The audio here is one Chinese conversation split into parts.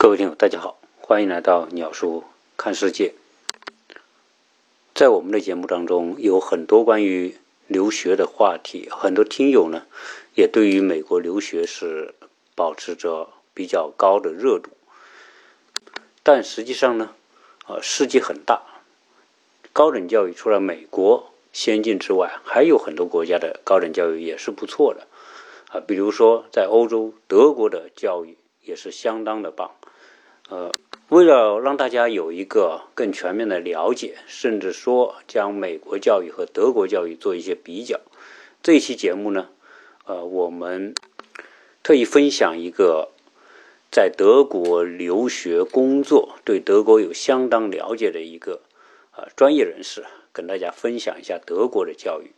各位听友，大家好，欢迎来到鸟叔看世界。在我们的节目当中，有很多关于留学的话题，很多听友呢也对于美国留学是保持着比较高的热度。但实际上呢，啊，世界很大，高等教育除了美国先进之外，还有很多国家的高等教育也是不错的啊。比如说在欧洲，德国的教育也是相当的棒。呃，为了让大家有一个更全面的了解，甚至说将美国教育和德国教育做一些比较，这一期节目呢，呃，我们特意分享一个在德国留学工作、对德国有相当了解的一个呃专业人士，跟大家分享一下德国的教育。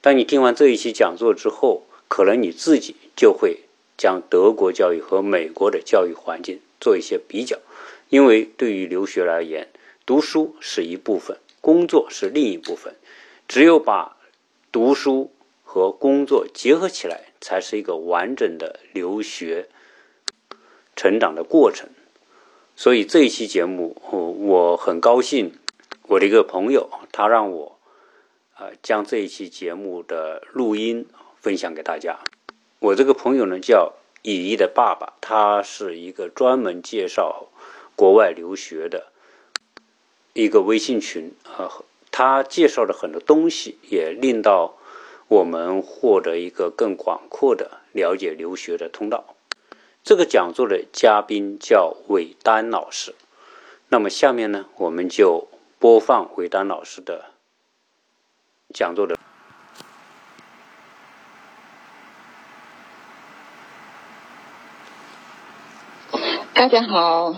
当你听完这一期讲座之后，可能你自己就会将德国教育和美国的教育环境。做一些比较，因为对于留学而言，读书是一部分，工作是另一部分。只有把读书和工作结合起来，才是一个完整的留学成长的过程。所以这一期节目，我很高兴，我的一个朋友他让我呃将这一期节目的录音分享给大家。我这个朋友呢叫。乙一的爸爸，他是一个专门介绍国外留学的一个微信群啊，他介绍的很多东西也令到我们获得一个更广阔的了解留学的通道。这个讲座的嘉宾叫韦丹老师，那么下面呢，我们就播放韦丹老师的讲座的。大家好，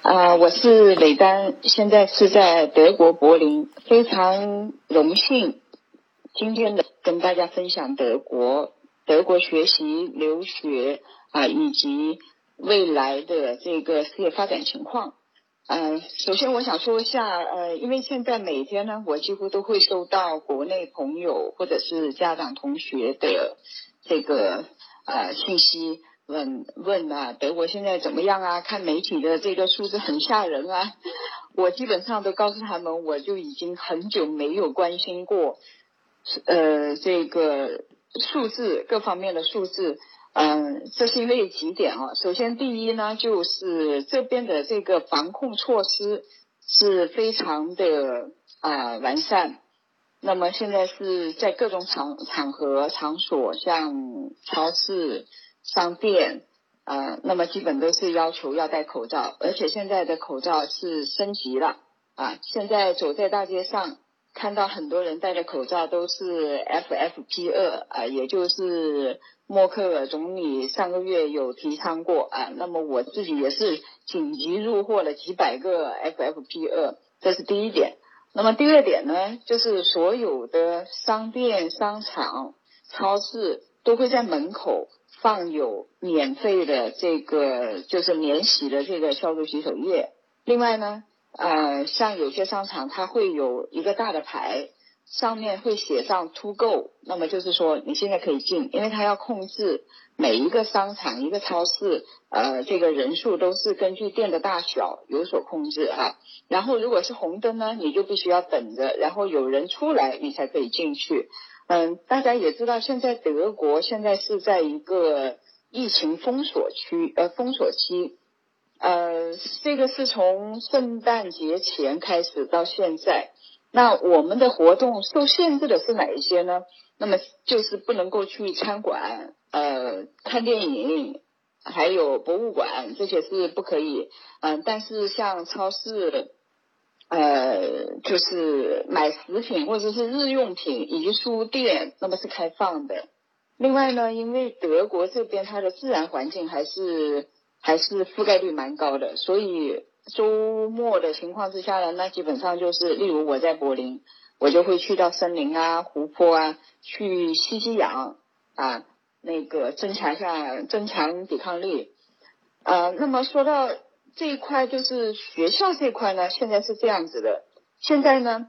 啊，我是韦丹，现在是在德国柏林，非常荣幸今天的跟大家分享德国德国学习留学啊，以及未来的这个事业发展情况。嗯，首先我想说一下，呃，因为现在每天呢，我几乎都会收到国内朋友或者是家长同学的这个呃信息。问问啊，德国现在怎么样啊？看媒体的这个数字很吓人啊！我基本上都告诉他们，我就已经很久没有关心过，呃，这个数字各方面的数字。嗯，这是因为几点啊？首先，第一呢，就是这边的这个防控措施是非常的啊完善。那么现在是在各种场场合场所，像超市。商店，呃，那么基本都是要求要戴口罩，而且现在的口罩是升级了啊！现在走在大街上，看到很多人戴的口罩都是 FFP 二啊，也就是默克尔总理上个月有提倡过啊。那么我自己也是紧急入货了几百个 FFP 二，这是第一点。那么第二点呢，就是所有的商店、商场、超市都会在门口。放有免费的这个就是免洗的这个消毒洗手液。另外呢，呃，像有些商场它会有一个大的牌，上面会写上 “to go”，那么就是说你现在可以进，因为它要控制每一个商场、一个超市，呃，这个人数都是根据店的大小有所控制啊。然后如果是红灯呢，你就必须要等着，然后有人出来你才可以进去。嗯，大家也知道，现在德国现在是在一个疫情封锁区，呃，封锁期，呃，这个是从圣诞节前开始到现在。那我们的活动受限制的是哪一些呢？那么就是不能够去餐馆，呃，看电影，还有博物馆，这些是不可以。嗯，但是像超市。呃，就是买食品或者是日用品以及书店，那么是开放的。另外呢，因为德国这边它的自然环境还是还是覆盖率蛮高的，所以周末的情况之下呢，那基本上就是，例如我在柏林，我就会去到森林啊、湖泊啊，去吸吸氧啊，那个增强一下增强抵抗力。呃，那么说到。这一块就是学校这块呢，现在是这样子的。现在呢，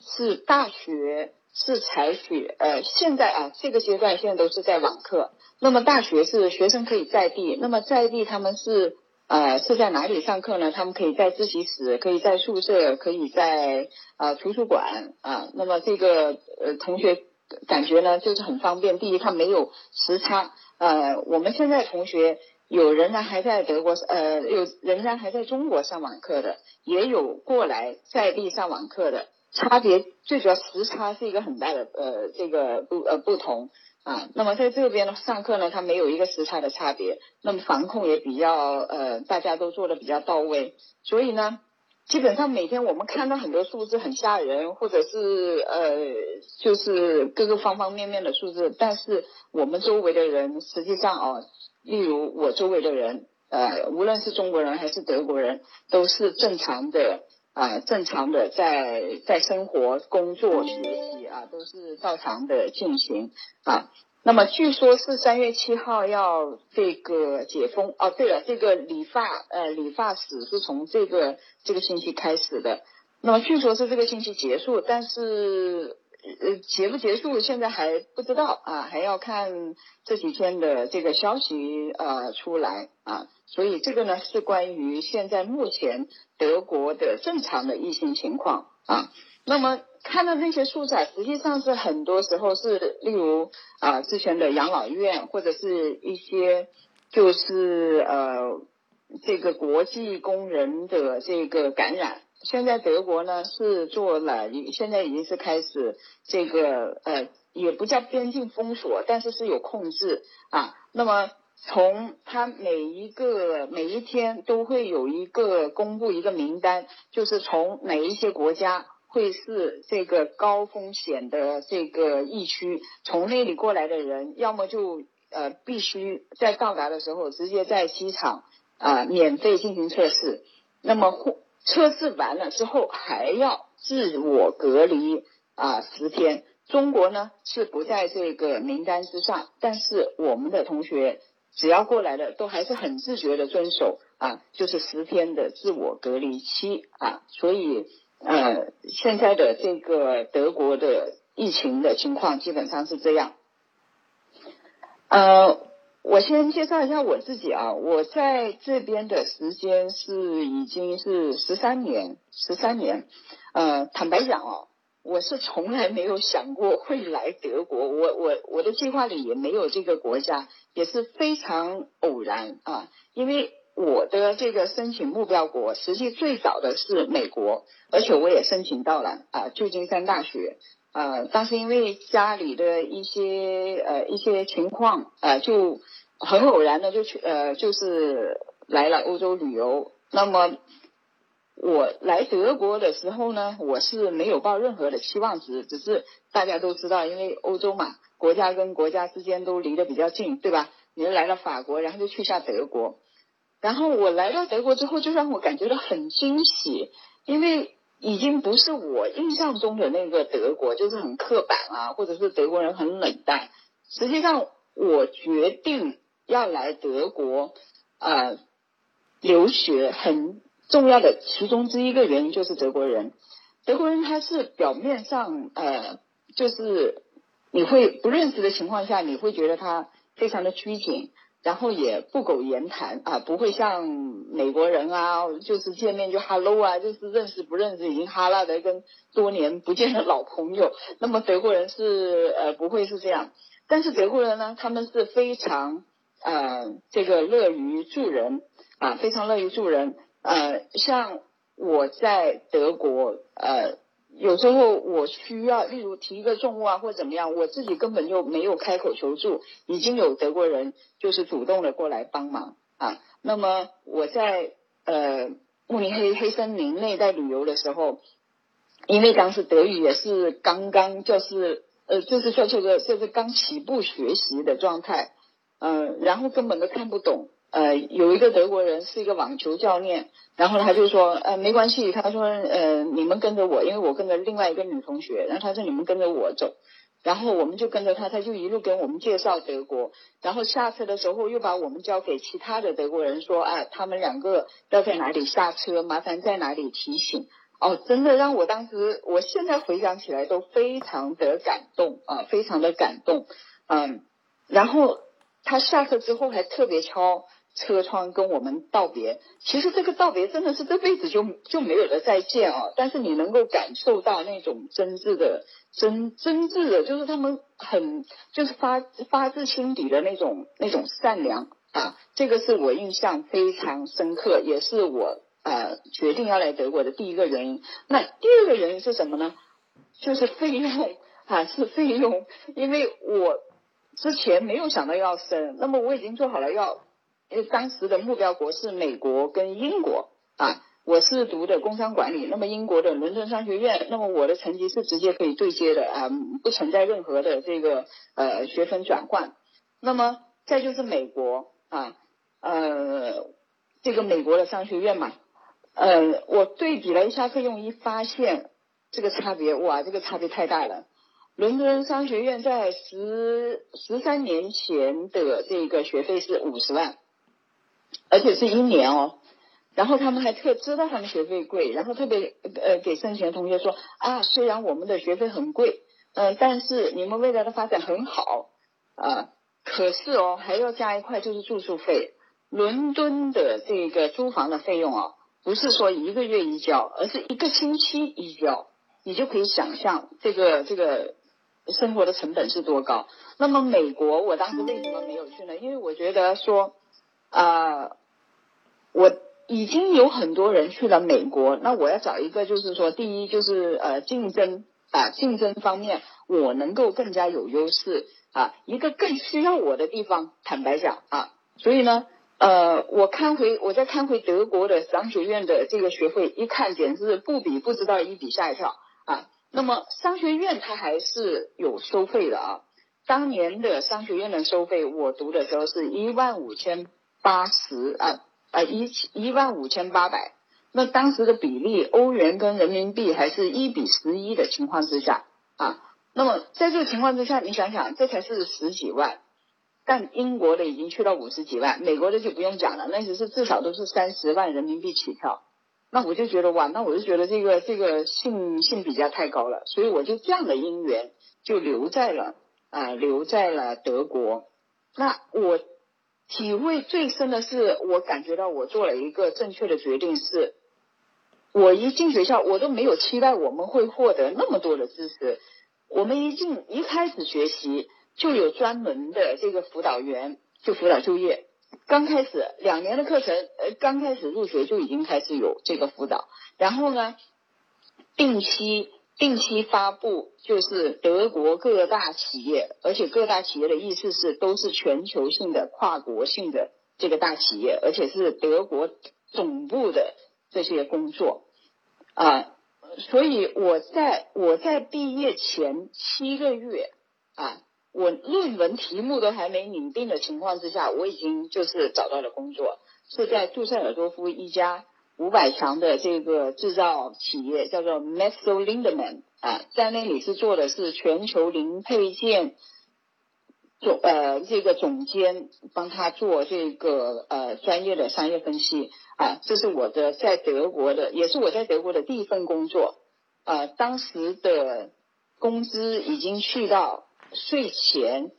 是大学是采取呃，现在啊这个阶段现在都是在网课。那么大学是学生可以在地，那么在地他们是呃是在哪里上课呢？他们可以在自习室，可以在宿舍，可以在啊图书馆啊。那么这个呃同学感觉呢就是很方便。第一，他没有时差。呃，我们现在同学有仍然还在德国，呃，有仍然还在中国上网课的，也有过来在地上网课的。差别最主要时差是一个很大的呃这个不呃不同啊。那么在这边呢上课呢，它没有一个时差的差别，那么防控也比较呃大家都做的比较到位，所以呢，基本上每天我们看到很多数字很吓人，或者是呃就是各个方方面面的数字，但是我们周围的人实际上哦，例如我周围的人呃无论是中国人还是德国人，都是正常的。啊，正常的在在生活、工作、学习啊，都是照常的进行啊。那么据说是三月七号要这个解封哦。对了，这个理发呃理发史是从这个这个星期开始的。那么据说是这个星期结束，但是呃结不结束现在还不知道啊，还要看这几天的这个消息呃出来啊。所以这个呢是关于现在目前德国的正常的疫情情况啊。那么看到那些数字，实际上是很多时候是例如啊之前的养老院或者是一些就是呃这个国际工人的这个感染。现在德国呢是做了，现在已经是开始这个呃也不叫边境封锁，但是是有控制啊。那么从他每一个每一天都会有一个公布一个名单，就是从哪一些国家会是这个高风险的这个疫区，从那里过来的人，要么就呃必须在到达的时候直接在机场啊免费进行测试，那么或测试完了之后还要自我隔离啊十天。中国呢是不在这个名单之上，但是我们的同学。只要过来的都还是很自觉的遵守啊，就是十天的自我隔离期啊，所以呃现在的这个德国的疫情的情况基本上是这样。呃，我先介绍一下我自己啊，我在这边的时间是已经是十三年，十三年，呃，坦白讲哦。我是从来没有想过会来德国，我我我的计划里也没有这个国家，也是非常偶然啊。因为我的这个申请目标国，实际最早的是美国，而且我也申请到了啊，旧金山大学。呃，当时因为家里的一些呃一些情况，呃，就很偶然的就去呃就是来了欧洲旅游，那么。我来德国的时候呢，我是没有抱任何的期望值，只是大家都知道，因为欧洲嘛，国家跟国家之间都离得比较近，对吧？你来了法国，然后就去下德国，然后我来到德国之后，就让我感觉到很惊喜，因为已经不是我印象中的那个德国，就是很刻板啊，或者是德国人很冷淡。实际上，我决定要来德国呃留学很。重要的其中之一个原因就是德国人，德国人他是表面上呃，就是你会不认识的情况下，你会觉得他非常的拘谨，然后也不苟言谈啊，不会像美国人啊，就是见面就 hello 啊，就是认识不认识已经哈拉的跟多年不见的老朋友。那么德国人是呃不会是这样，但是德国人呢，他们是非常呃这个乐于助人啊，非常乐于助人。呃，像我在德国，呃，有时候我需要，例如提一个重物啊，或怎么样，我自己根本就没有开口求助，已经有德国人就是主动的过来帮忙啊。那么我在呃慕尼黑黑森林内在旅游的时候，因为当时德语也是刚刚就是呃就是说这个就是刚起步学习的状态，嗯，然后根本都看不懂。呃，有一个德国人是一个网球教练，然后他就说，呃，没关系，他说，呃，你们跟着我，因为我跟着另外一个女同学，然后他说你们跟着我走，然后我们就跟着他，他就一路跟我们介绍德国，然后下车的时候又把我们交给其他的德国人说，啊，他们两个要在哪里下车，麻烦在哪里提醒，哦，真的让我当时，我现在回想起来都非常的感动啊，非常的感动，嗯，然后他下车之后还特别敲车窗跟我们道别。其实这个道别真的是这辈子就就没有了再见哦，但是你能够感受到那种真挚的真真挚的，就是他们很就是发发自心底的那种那种善良啊，这个是我印象非常深刻，也是我。呃，决定要来德国的第一个原因，那第二个原因是什么呢？就是费用啊，是费用，因为我之前没有想到要生，那么我已经做好了要，因为当时的目标国是美国跟英国啊，我是读的工商管理，那么英国的伦敦商学院，那么我的成绩是直接可以对接的啊，不存在任何的这个呃学分转换，那么再就是美国啊，呃，这个美国的商学院嘛。呃，我对比了一下费用，一发现这个差别，哇，这个差别太大了。伦敦商学院在十十三年前的这个学费是五十万，而且是一年哦。然后他们还特知道他们学费贵，然后特别呃给申请同学说啊，虽然我们的学费很贵，嗯，但是你们未来的发展很好啊。可是哦，还要加一块就是住宿费，伦敦的这个租房的费用啊。不是说一个月一交，而是一个星期一交，你就可以想象这个这个生活的成本是多高。那么美国，我当时为什么没有去呢？因为我觉得说，啊，我已经有很多人去了美国，那我要找一个，就是说，第一就是呃竞争啊，竞争方面我能够更加有优势啊，一个更需要我的地方，坦白讲啊，所以呢。呃，我看回我在看回德国的商学院的这个学费，一看简直是不比不知道一比吓一跳啊。那么商学院它还是有收费的啊。当年的商学院的收费，我读的时候是一万五千八十啊啊一一万五千八百。那当时的比例，欧元跟人民币还是一比十一的情况之下啊。那么在这个情况之下，你想想，这才是十几万。但英国的已经去到五十几万，美国的就不用讲了，那只是至少都是三十万人民币起跳。那我就觉得哇，那我就觉得这个这个性性比价太高了，所以我就这样的因缘就留在了啊，留在了德国。那我体会最深的是，我感觉到我做了一个正确的决定，是我一进学校，我都没有期待我们会获得那么多的知识。我们一进一开始学习。就有专门的这个辅导员，就辅导就业。刚开始两年的课程，呃，刚开始入学就已经开始有这个辅导。然后呢，定期定期发布，就是德国各大企业，而且各大企业的意思是都是全球性的、跨国性的这个大企业，而且是德国总部的这些工作啊。所以我在我在毕业前七个月啊。我论文题目都还没拟定的情况之下，我已经就是找到了工作，是在杜塞尔多夫一家五百强的这个制造企业，叫做 m e s o Lindemann 啊，在那里是做的是全球零配件总呃这个总监，帮他做这个呃专业的商业分析啊，这是我的在德国的，也是我在德国的第一份工作啊，当时的工资已经去到。税前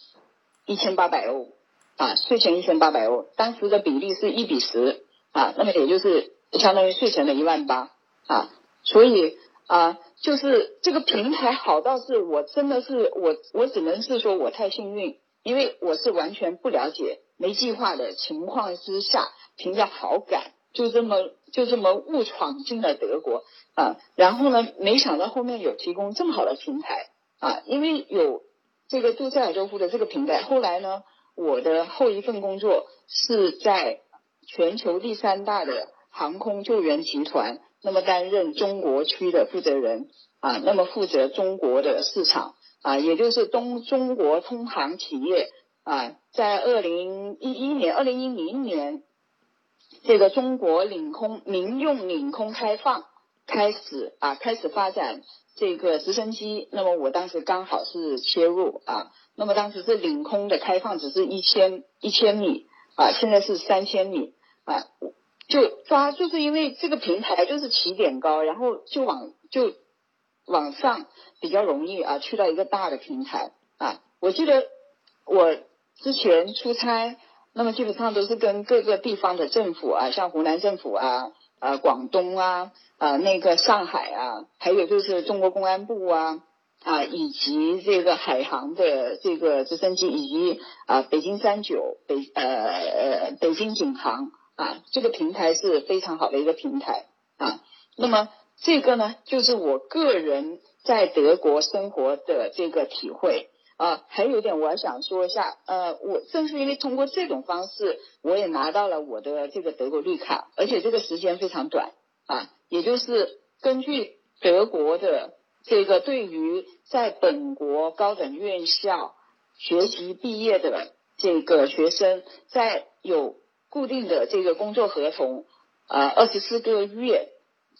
一千八百欧啊，税前一千八百欧，当时的比例是一比十啊，那么也就是相当于税前的一万八啊，所以啊，就是这个平台好到是我真的是我我只能是说我太幸运，因为我是完全不了解、没计划的情况之下，凭着好感就这么就这么误闯进了德国啊，然后呢，没想到后面有提供这么好的平台啊，因为有。这个杜塞尔多夫的这个平台，后来呢，我的后一份工作是在全球第三大的航空救援集团，那么担任中国区的负责人啊，那么负责中国的市场啊，也就是东中国通航企业啊，在二零一一年、二零一零年，这个中国领空民用领空开放开始啊，开始发展。这个直升机，那么我当时刚好是切入啊，那么当时是领空的开放，只是一千一千米啊，现在是三千米啊，就抓，就是因为这个平台就是起点高，然后就往就往上比较容易啊，去到一个大的平台啊。我记得我之前出差，那么基本上都是跟各个地方的政府啊，像湖南政府啊、呃广东啊、呃那个上海啊，还有就是中国公安部啊。啊，以及这个海航的这个直升机，以及啊北京三九、北呃呃北京景航啊，这个平台是非常好的一个平台啊。那么这个呢，就是我个人在德国生活的这个体会啊。还有一点我想说一下，呃，我正是因为通过这种方式，我也拿到了我的这个德国绿卡，而且这个时间非常短啊，也就是根据德国的。这个对于在本国高等院校学习毕业的这个学生，在有固定的这个工作合同，呃，二十四个月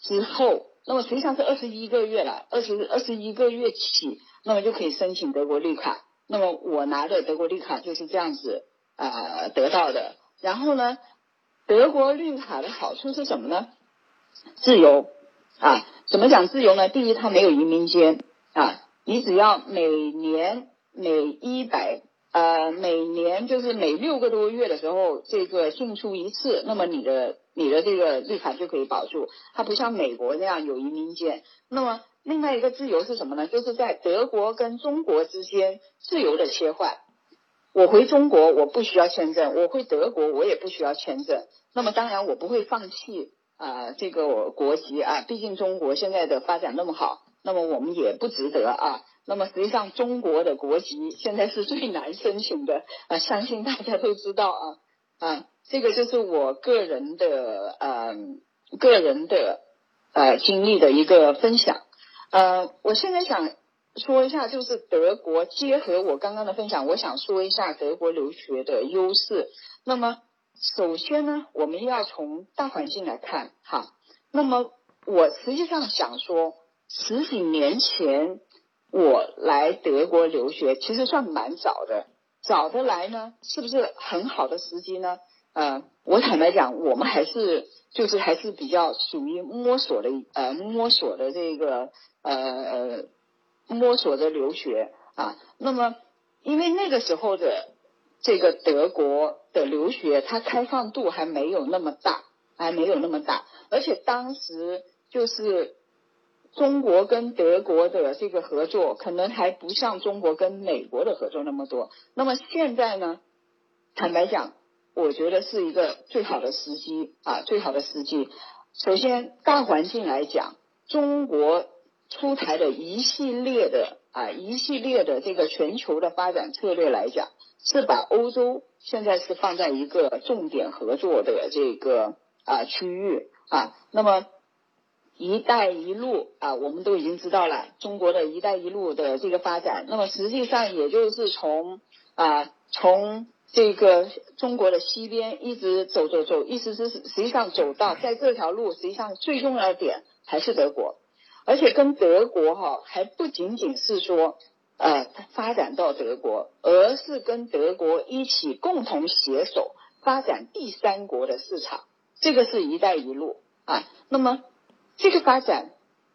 之后，那么实际上是二十一个月了，二十二十一个月起，那么就可以申请德国绿卡。那么我拿的德国绿卡就是这样子啊得到的。然后呢，德国绿卡的好处是什么呢？自由啊。怎么讲自由呢？第一，它没有移民监啊，你只要每年每一百呃每年就是每六个多月的时候，这个进出一次，那么你的你的这个绿卡就可以保住。它不像美国那样有移民监。那么另外一个自由是什么呢？就是在德国跟中国之间自由的切换。我回中国我不需要签证，我回德国我也不需要签证。那么当然我不会放弃。啊，这个国籍啊，毕竟中国现在的发展那么好，那么我们也不值得啊。那么实际上，中国的国籍现在是最难申请的啊，相信大家都知道啊啊，这个就是我个人的呃个人的呃经历的一个分享。呃，我现在想说一下，就是德国结合我刚刚的分享，我想说一下德国留学的优势。那么。首先呢，我们要从大环境来看哈。那么我实际上想说，十几年前我来德国留学，其实算蛮早的。早的来呢，是不是很好的时机呢？呃，我坦白讲，我们还是就是还是比较属于摸索的呃摸索的这个呃摸索的留学啊。那么因为那个时候的。这个德国的留学，它开放度还没有那么大，还没有那么大，而且当时就是中国跟德国的这个合作，可能还不像中国跟美国的合作那么多。那么现在呢，坦白讲，我觉得是一个最好的时机啊，最好的时机。首先，大环境来讲，中国出台的一系列的啊一系列的这个全球的发展策略来讲。是把欧洲现在是放在一个重点合作的这个啊区域啊，那么“一带一路”啊，我们都已经知道了中国的一带一路的这个发展，那么实际上也就是从啊从这个中国的西边一直走走走，意思是实际上走到在这条路实际上最重要的点还是德国，而且跟德国哈还不仅仅是说。呃，发展到德国，而是跟德国一起共同携手发展第三国的市场，这个是一带一路啊。那么这个发展，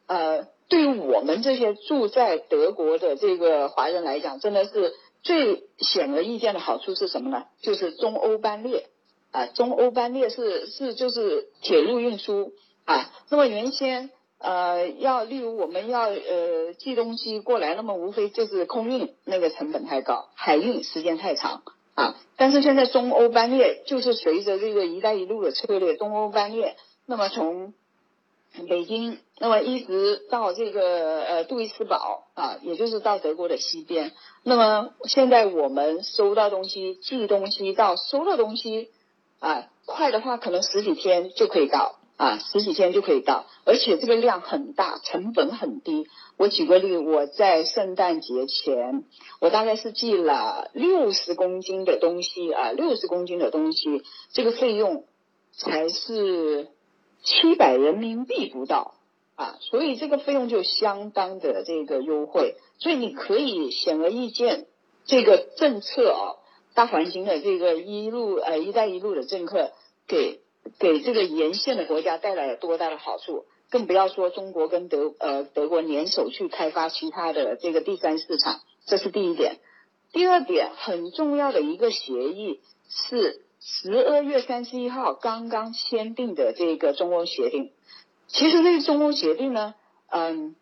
呃，对于我们这些住在德国的这个华人来讲，真的是最显而易见的好处是什么呢？就是中欧班列啊，中欧班列是是就是铁路运输啊。那么原先。呃，要例如我们要呃寄东西过来，那么无非就是空运那个成本太高，海运时间太长啊。但是现在中欧班列就是随着这个“一带一路”的策略，中欧班列，那么从北京，那么一直到这个呃杜伊斯堡啊，也就是到德国的西边。那么现在我们收到东西、寄东西到收到东西啊，快的话可能十几天就可以到。啊，十几天就可以到，而且这个量很大，成本很低。我举个例，我在圣诞节前，我大概是寄了六十公斤的东西啊，六十公斤的东西，这个费用才是七百人民币不到啊，所以这个费用就相当的这个优惠。所以你可以显而易见，这个政策啊，大环境的这个一路呃“一带一路”的政策给。给这个沿线的国家带来了多大的好处，更不要说中国跟德呃德国联手去开发其他的这个第三市场，这是第一点。第二点很重要的一个协议是十二月三十一号刚刚签订的这个中欧协定。其实这个中欧协定呢，嗯，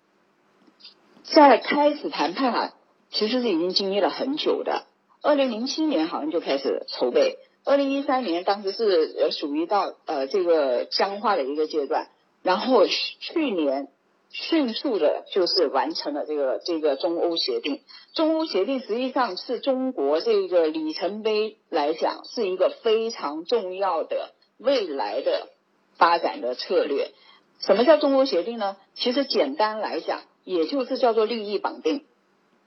在开始谈判啊，其实是已经经历了很久的。二零零七年好像就开始筹备，二零一三年当时是呃属于到呃这个僵化的一个阶段，然后去年迅速的就是完成了这个这个中欧协定。中欧协定实际上是中国这个里程碑来讲，是一个非常重要的未来的发展的策略。什么叫中欧协定呢？其实简单来讲，也就是叫做利益绑定。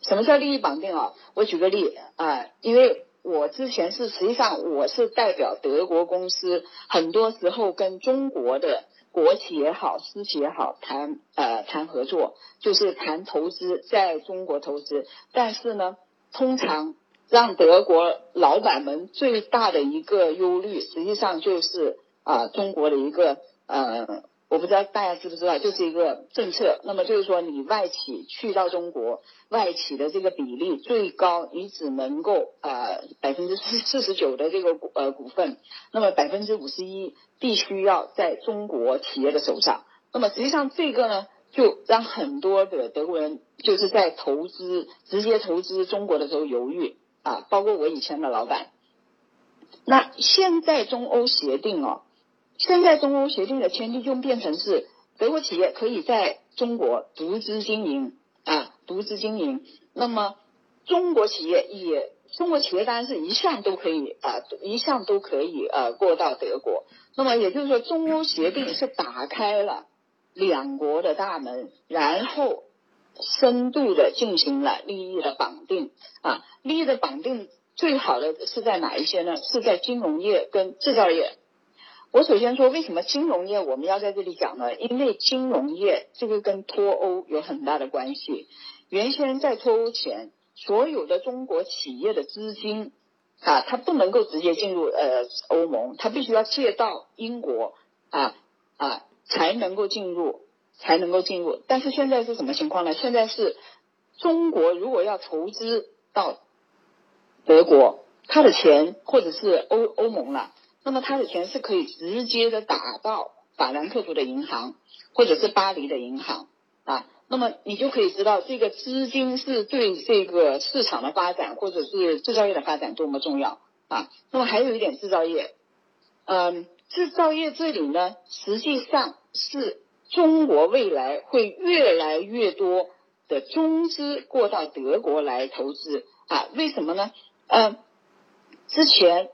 什么叫利益绑定啊？我举个例啊，因为我之前是实际上我是代表德国公司，很多时候跟中国的国企也好、私企也好谈呃谈合作，就是谈投资在中国投资。但是呢，通常让德国老板们最大的一个忧虑，实际上就是啊中国的一个呃。我不知道大家知不知道，就是一个政策。那么就是说，你外企去到中国，外企的这个比例最高，你只能够呃百分之四四十九的这个股呃股份，那么百分之五十一必须要在中国企业的手上。那么实际上这个呢，就让很多的德国人就是在投资直接投资中国的时候犹豫啊，包括我以前的老板。那现在中欧协定哦。现在中欧协定的签订就变成是德国企业可以在中国独资经营啊，独资经营。那么中国企业也，中国企业当然是一项都可以啊，一项都可以呃过到德国。那么也就是说，中欧协定是打开了两国的大门，然后深度的进行了利益的绑定啊，利益的绑定最好的是在哪一些呢？是在金融业跟制造业。我首先说，为什么金融业我们要在这里讲呢？因为金融业这个跟脱欧有很大的关系。原先在脱欧前，所有的中国企业的资金啊，它不能够直接进入呃欧盟，它必须要借到英国啊啊才能够进入，才能够进入。但是现在是什么情况呢？现在是中国如果要投资到德国，他的钱或者是欧欧盟了。那么他的钱是可以直接的打到法兰克福的银行，或者是巴黎的银行啊。那么你就可以知道这个资金是对这个市场的发展，或者是制造业的发展多么重要啊。那么还有一点制造业，嗯，制造业这里呢，实际上是中国未来会越来越多的中资过到德国来投资啊。为什么呢？嗯，之前。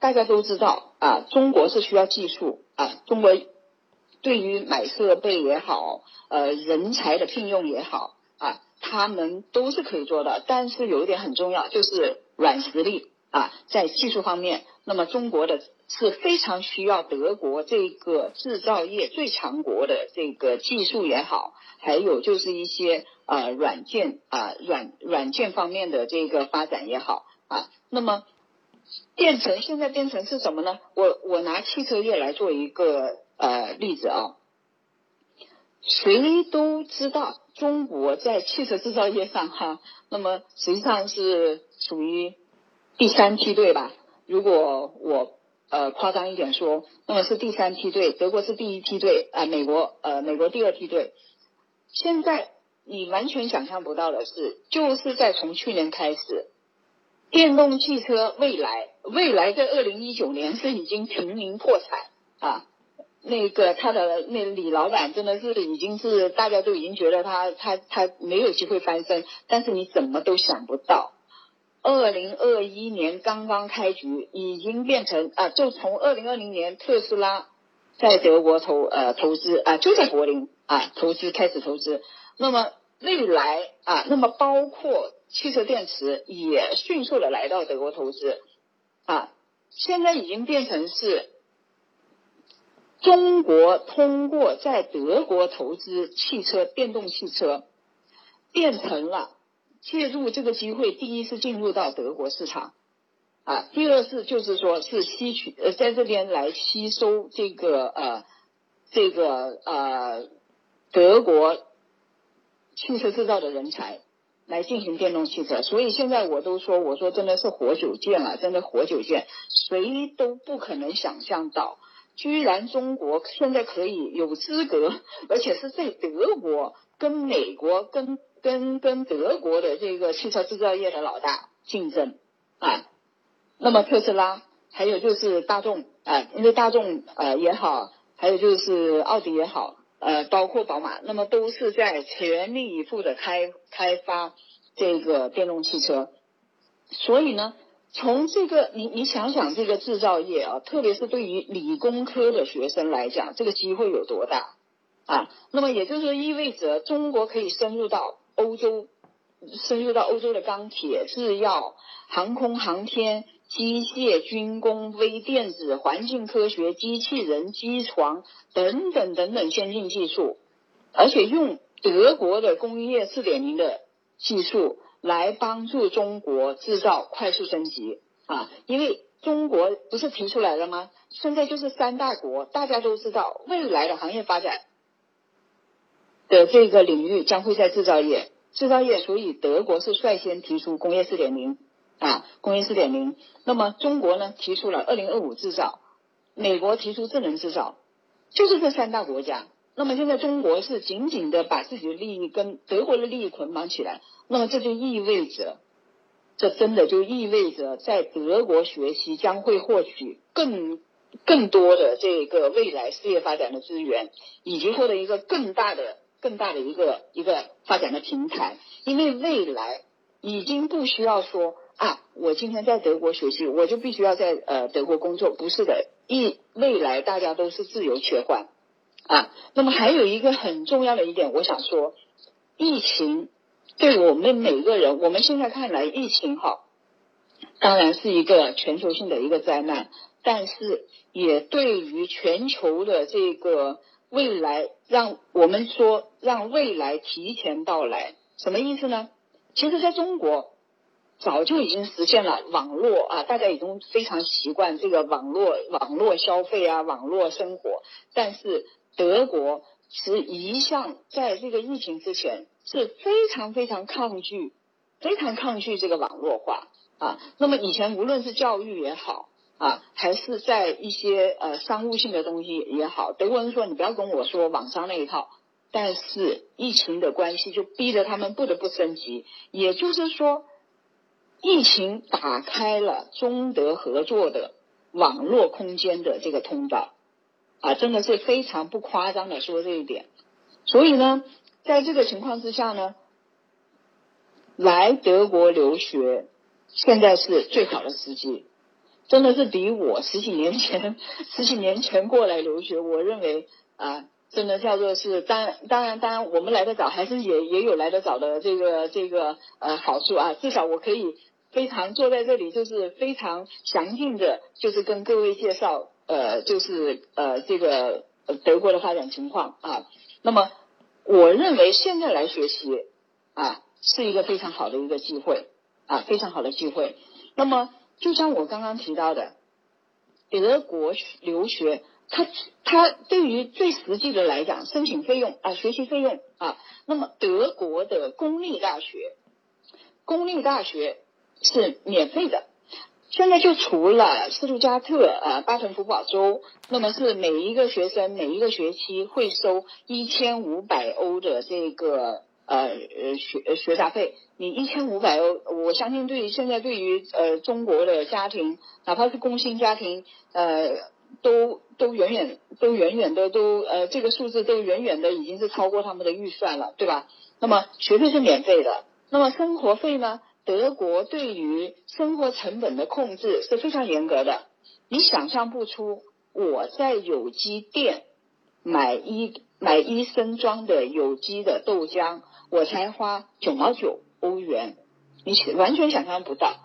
大家都知道啊，中国是需要技术啊，中国对于买设备也好，呃，人才的聘用也好啊，他们都是可以做的。但是有一点很重要，就是软实力啊，在技术方面，那么中国的是非常需要德国这个制造业最强国的这个技术也好，还有就是一些呃软件啊软软件方面的这个发展也好啊，那么。变成现在变成是什么呢？我我拿汽车业来做一个呃例子啊，谁都知道中国在汽车制造业上哈，那么实际上是属于第三梯队吧。如果我呃夸张一点说，那么是第三梯队，德国是第一梯队啊，美国呃美国第二梯队。现在你完全想象不到的是，就是在从去年开始。电动汽车未来，未来在二零一九年是已经濒临破产啊！那个他的那李老板真的是已经是大家都已经觉得他他他没有机会翻身，但是你怎么都想不到，二零二一年刚刚开局，已经变成啊，就从二零二零年特斯拉在德国投呃投资啊，就在柏林啊投资开始投资，那么未来啊，那么包括。汽车电池也迅速的来到德国投资，啊，现在已经变成是中国通过在德国投资汽车电动汽车，变成了借助这个机会第一次进入到德国市场，啊。第二是就是说是吸取呃在这边来吸收这个呃这个呃德国汽车制造的人才来进行电动汽车，所以现在我都说我说真的是活久见了，真的活久见，谁都不可能想象到，居然中国现在可以有资格，而且是在德国跟美国跟跟跟德国的这个汽车制造业的老大竞争啊。那么特斯拉，还有就是大众啊，因为大众呃也好，还有就是奥迪也好，呃，包括宝马，那么都是在全力以赴的开开发这个电动汽车。所以呢，从这个你你想想这个制造业啊，特别是对于理工科的学生来讲，这个机会有多大啊？那么也就是意味着中国可以深入到欧洲，深入到欧洲的钢铁、制药、航空航天。机械、军工、微电子、环境科学、机器人、机床等等等等先进技术，而且用德国的工业四点零的技术来帮助中国制造快速升级啊！因为中国不是提出来了吗？现在就是三大国，大家都知道未来的行业发展的这个领域将会在制造业，制造业，所以德国是率先提出工业四点零。啊，工业四点零。那么中国呢提出了二零二五制造，美国提出智能制造，就是这三大国家。那么现在中国是紧紧的把自己的利益跟德国的利益捆绑起来。那么这就意味着，这真的就意味着在德国学习将会获取更更多的这个未来事业发展的资源，以及获得一个更大的更大的一个一个发展的平台。因为未来已经不需要说。啊，我今天在德国学习，我就必须要在呃德国工作，不是的，一未来大家都是自由切换啊。那么还有一个很重要的一点，我想说，疫情对我们每个人，我们现在看来，疫情哈，当然是一个全球性的一个灾难，但是也对于全球的这个未来，让我们说让未来提前到来，什么意思呢？其实在中国。早就已经实现了网络啊，大家已经非常习惯这个网络网络消费啊，网络生活。但是德国是一向在这个疫情之前是非常非常抗拒，非常抗拒这个网络化啊。那么以前无论是教育也好啊，还是在一些呃商务性的东西也好，德国人说你不要跟我说网上那一套。但是疫情的关系就逼着他们不得不升级，也就是说。疫情打开了中德合作的网络空间的这个通道，啊，真的是非常不夸张的说这一点。所以呢，在这个情况之下呢，来德国留学现在是最好的时机，真的是比我十几年前 十几年前过来留学，我认为啊，真的叫做是当当然当然我们来得早，还是也也有来得早的这个这个呃好处啊，至少我可以。非常坐在这里，就是非常详尽的，就是跟各位介绍，呃，就是呃这个德国的发展情况啊。那么，我认为现在来学习啊，是一个非常好的一个机会啊，非常好的机会。那么，就像我刚刚提到的，德国留学，它它对于最实际的来讲，申请费用啊，学习费用啊，那么德国的公立大学，公立大学。是免费的，现在就除了斯图加特、呃巴滕福堡州，那么是每一个学生每一个学期会收一千五百欧的这个呃学学杂费。你一千五百欧，我相信对于现在对于呃中国的家庭，哪怕是工薪家庭，呃都都远远都远远的都呃这个数字都远远的已经是超过他们的预算了，对吧？那么学费是免费的，那么生活费呢？德国对于生活成本的控制是非常严格的，你想象不出我在有机店买一买一升装的有机的豆浆，我才花九毛九欧元，你完全想象不到。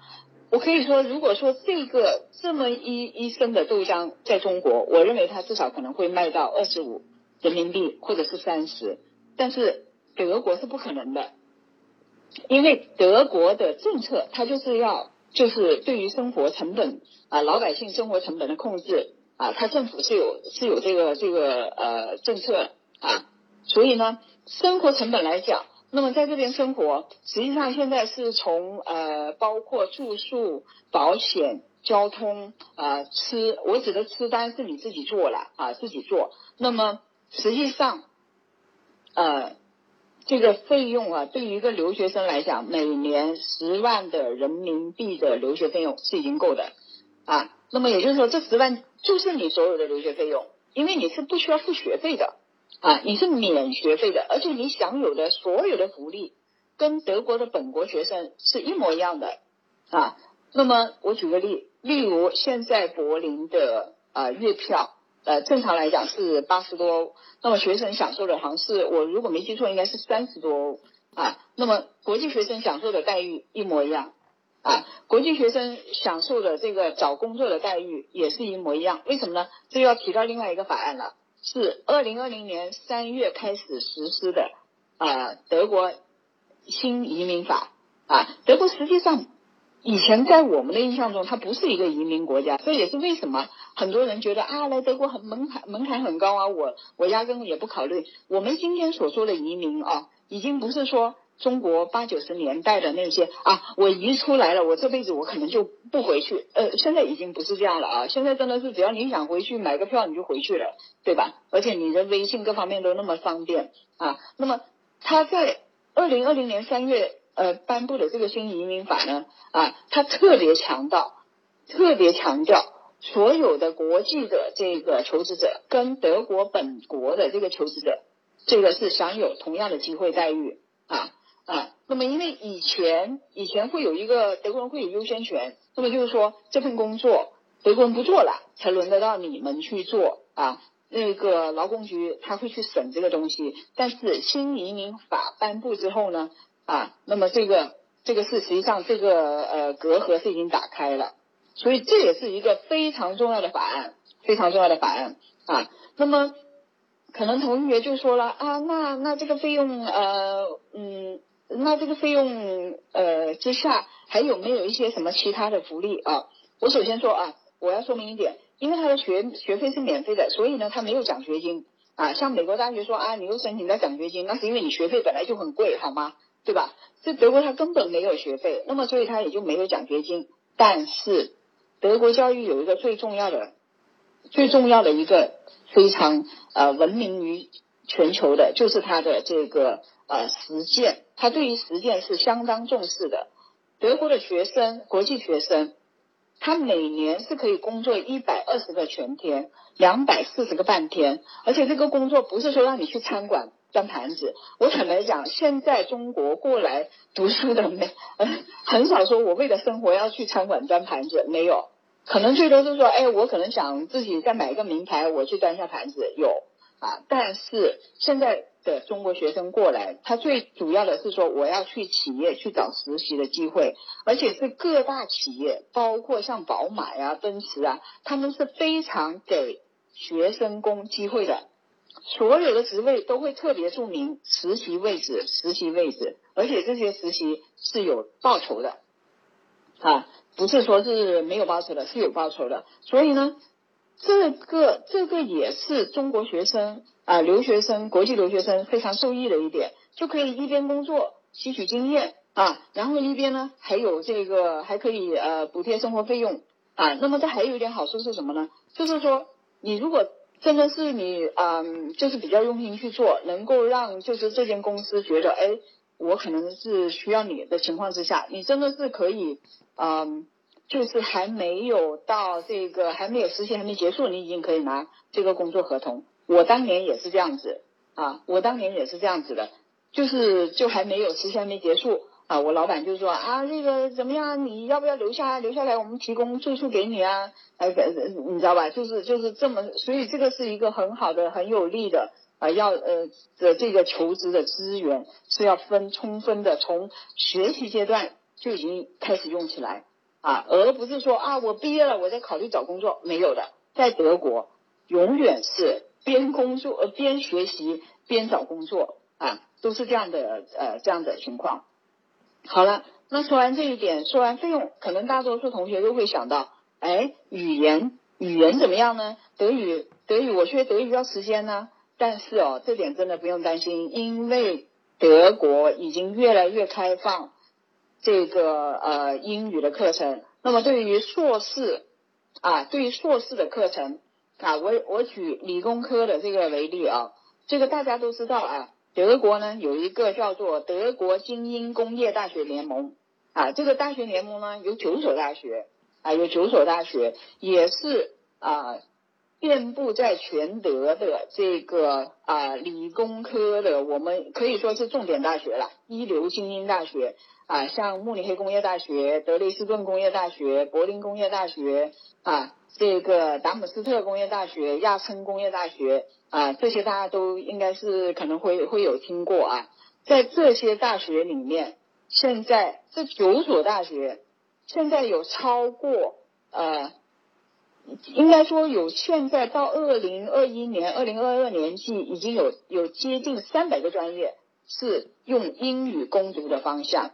我可以说，如果说这个这么一一升的豆浆在中国，我认为它至少可能会卖到二十五人民币或者是三十，但是德国是不可能的。因为德国的政策，它就是要就是对于生活成本啊，老百姓生活成本的控制啊，它政府是有是有这个这个呃政策啊，所以呢，生活成本来讲，那么在这边生活，实际上现在是从呃包括住宿、保险、交通啊吃，我指的吃当然是你自己做了啊，自己做。那么实际上，呃。这个费用啊，对于一个留学生来讲，每年十万的人民币的留学费用是已经够的啊。那么也就是说，这十万就是你所有的留学费用，因为你是不需要付学费的啊，你是免学费的，而且你享有的所有的福利跟德国的本国学生是一模一样的啊。那么我举个例，例如现在柏林的啊月票。呃，正常来讲是八十多欧，那么学生享受的好像是我如果没记错，应该是三十多欧啊。那么国际学生享受的待遇一模一样啊，国际学生享受的这个找工作的待遇也是一模一样。为什么呢？这要提到另外一个法案了，是二零二零年三月开始实施的啊，德国新移民法啊。德国实际上。以前在我们的印象中，它不是一个移民国家，这也是为什么很多人觉得啊，来德国很门槛门槛很高啊，我我压根也不考虑。我们今天所说的移民啊，已经不是说中国八九十年代的那些啊，我移出来了，我这辈子我可能就不回去。呃，现在已经不是这样了啊，现在真的是只要你想回去买个票你就回去了，对吧？而且你的微信各方面都那么方便啊。那么他在二零二零年三月。呃，颁布的这个新移民法呢，啊，他特别强调，特别强调所有的国际的这个求职者跟德国本国的这个求职者，这个是享有同样的机会待遇啊啊。那么因为以前以前会有一个德国人会有优先权，那么就是说这份工作德国人不做了，才轮得到你们去做啊。那个劳工局他会去审这个东西，但是新移民法颁布之后呢？啊，那么这个这个是实际上这个呃隔阂是已经打开了，所以这也是一个非常重要的法案，非常重要的法案啊。那么可能同学就说了啊，那那这个费用呃嗯，那这个费用呃之下还有没有一些什么其他的福利啊？我首先说啊，我要说明一点，因为他的学学费是免费的，所以呢他没有奖学金啊。像美国大学说啊，你又申请到奖学金，那是因为你学费本来就很贵，好吗？对吧？这德国他根本没有学费，那么所以他也就没有奖学金。但是德国教育有一个最重要的、最重要的一个非常呃闻名于全球的，就是他的这个呃实践。他对于实践是相当重视的。德国的学生，国际学生，他每年是可以工作一百二十个全天，两百四十个半天，而且这个工作不是说让你去餐馆。端盘子，我坦白讲，现在中国过来读书的没，很少说我为了生活要去餐馆端盘子，没有，可能最多是说，哎，我可能想自己再买一个名牌，我去端一下盘子，有啊。但是现在的中国学生过来，他最主要的是说，我要去企业去找实习的机会，而且是各大企业，包括像宝马呀、奔驰啊，他们是非常给学生工机会的。所有的职位都会特别注明实习位置，实习位置，而且这些实习是有报酬的，啊，不是说是没有报酬的，是有报酬的。所以呢，这个这个也是中国学生啊，留学生、国际留学生非常受益的一点，就可以一边工作吸取经验啊，然后一边呢还有这个还可以呃补贴生活费用啊。那么这还有一点好处是什么呢？就是说你如果真的是你，嗯，就是比较用心去做，能够让就是这间公司觉得，哎，我可能是需要你的情况之下，你真的是可以，嗯，就是还没有到这个还没有实习还没结束，你已经可以拿这个工作合同。我当年也是这样子啊，我当年也是这样子的，就是就还没有实习还没结束。啊，我老板就说啊，这个怎么样？你要不要留下？留下来，我们提供住宿给你啊！哎，你知道吧？就是就是这么，所以这个是一个很好的、很有利的啊，要呃的这个求职的资源是要分充分的，从学习阶段就已经开始用起来啊，而不是说啊，我毕业了，我在考虑找工作，没有的，在德国永远是边工作呃边学习边找工作啊，都是这样的呃这样的情况。好了，那说完这一点，说完费用，可能大多数同学都会想到，哎，语言语言怎么样呢？德语德语我学德语要时间呢，但是哦，这点真的不用担心，因为德国已经越来越开放这个呃英语的课程。那么对于硕士啊，对于硕士的课程啊，我我举理工科的这个为例啊，这个大家都知道啊。德国呢有一个叫做德国精英工业大学联盟。啊，这个大学联盟呢有九所大学啊，有九所大学，也是啊遍布在全德的这个啊理工科的，我们可以说是重点大学了，一流精英大学。啊，像慕尼黑工业大学、德累斯顿工业大学、柏林工业大学啊，这个达姆斯特工业大学、亚琛工业大学。啊，这些大家都应该是可能会会有听过啊，在这些大学里面，现在这九所大学，现在有超过呃，应该说有现在到二零二一年、二零二二年季已经有有接近三百个专业是用英语攻读的方向，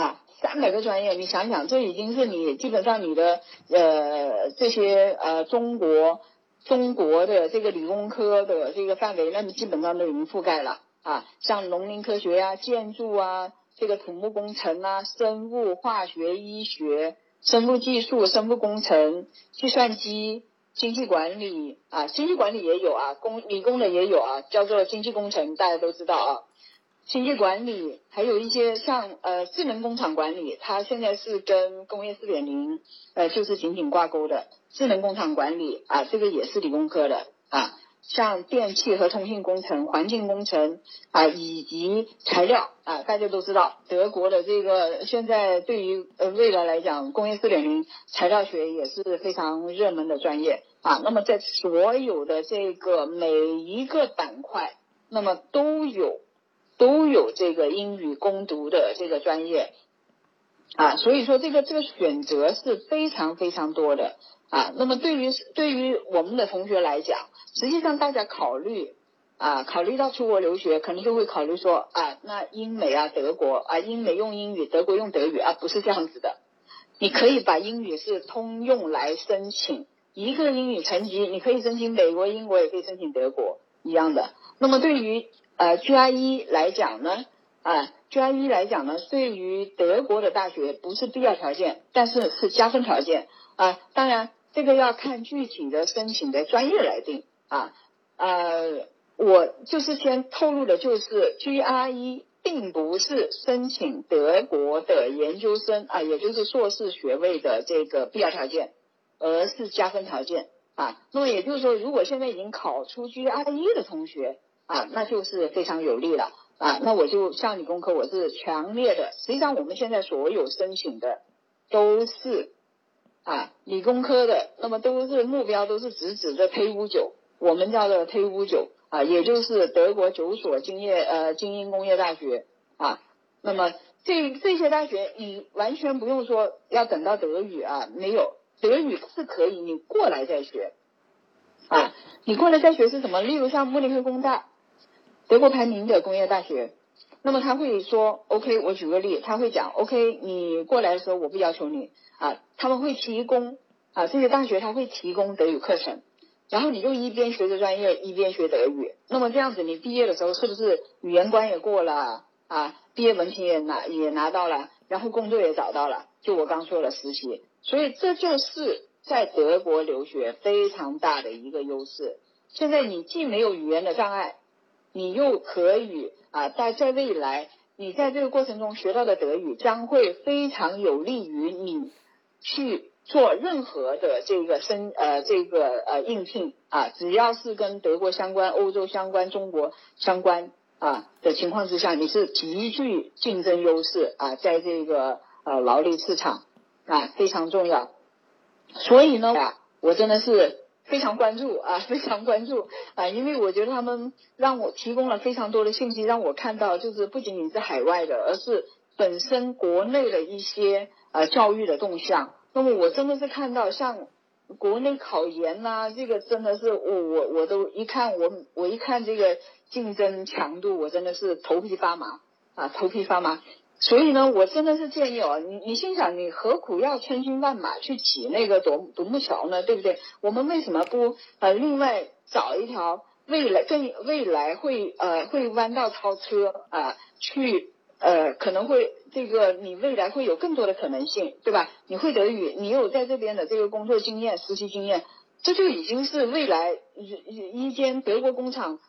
啊，三百个专业，你想想，这已经是你基本上你的呃这些呃中国。中国的这个理工科的这个范围，那么基本上都已经覆盖了啊，像农林科学呀、建筑啊、这个土木工程啊、生物化学、医学、生物技术、生物工程、计算机、经济管理啊，经济管理也有啊，工理工的也有啊，叫做经济工程，大家都知道啊。经济管理还有一些像呃智能工厂管理，它现在是跟工业四点零呃就是紧紧挂钩的。智能工厂管理啊，这个也是理工科的啊。像电气和通信工程、环境工程啊，以及材料啊，大家都知道，德国的这个现在对于呃未来来讲，工业四点零材料学也是非常热门的专业啊。那么在所有的这个每一个板块，那么都有。都有这个英语攻读的这个专业啊，所以说这个这个选择是非常非常多的啊。那么对于对于我们的同学来讲，实际上大家考虑啊，考虑到出国留学，可能就会考虑说啊，那英美啊，德国啊，英美用英语，德国用德语啊，不是这样子的。你可以把英语是通用来申请一个英语成绩，你可以申请美国、英国，也可以申请德国一样的。那么对于呃，GRE 来讲呢，啊，GRE 来讲呢，对于德国的大学不是必要条件，但是是加分条件啊。当然，这个要看具体的申请的专业来定啊。呃，我就是先透露的，就是 GRE 并不是申请德国的研究生啊，也就是硕士学位的这个必要条件，而是加分条件啊。那么也就是说，如果现在已经考出 GRE 的同学，啊，那就是非常有利了啊！那我就像理工科，我是强烈的。实际上，我们现在所有申请的都是啊理工科的，那么都是目标都是直指着 T 五九，我们叫做 T 五九啊，也就是德国九所精业呃精英工业大学啊。那么这这些大学，你完全不用说要等到德语啊，没有德语是可以你过来再学啊，你过来再学是什么？例如像慕尼黑工大。德国排名的工业大学，那么他会说，OK，我举个例，他会讲，OK，你过来的时候我不要求你啊，他们会提供啊，这些大学他会提供德语课程，然后你就一边学着专业一边学德语，那么这样子你毕业的时候是不是语言关也过了啊？毕业文凭也拿也拿到了，然后工作也找到了，就我刚说的实习，所以这就是在德国留学非常大的一个优势。现在你既没有语言的障碍。你又可以啊，在在未来，你在这个过程中学到的德语将会非常有利于你去做任何的这个申呃这个呃应聘啊，只要是跟德国相关、欧洲相关、中国相关啊的情况之下，你是极具竞争优势啊，在这个呃劳力市场啊非常重要。所以呢，我真的是。非常关注啊，非常关注啊，因为我觉得他们让我提供了非常多的信息，让我看到就是不仅仅是海外的，而是本身国内的一些呃教育的动向。那么我真的是看到像国内考研呐，这个真的是我我我都一看我我一看这个竞争强度，我真的是头皮发麻啊，头皮发麻。所以呢，我真的是建议哦，你你心想，你何苦要千军万马去挤那个独独木桥呢？对不对？我们为什么不呃另外找一条未来更未来会呃会弯道超车啊？去呃可能会这个你未来会有更多的可能性，对吧？你会德语，你有在这边的这个工作经验、实习经验，这就已经是未来一一间德国工厂，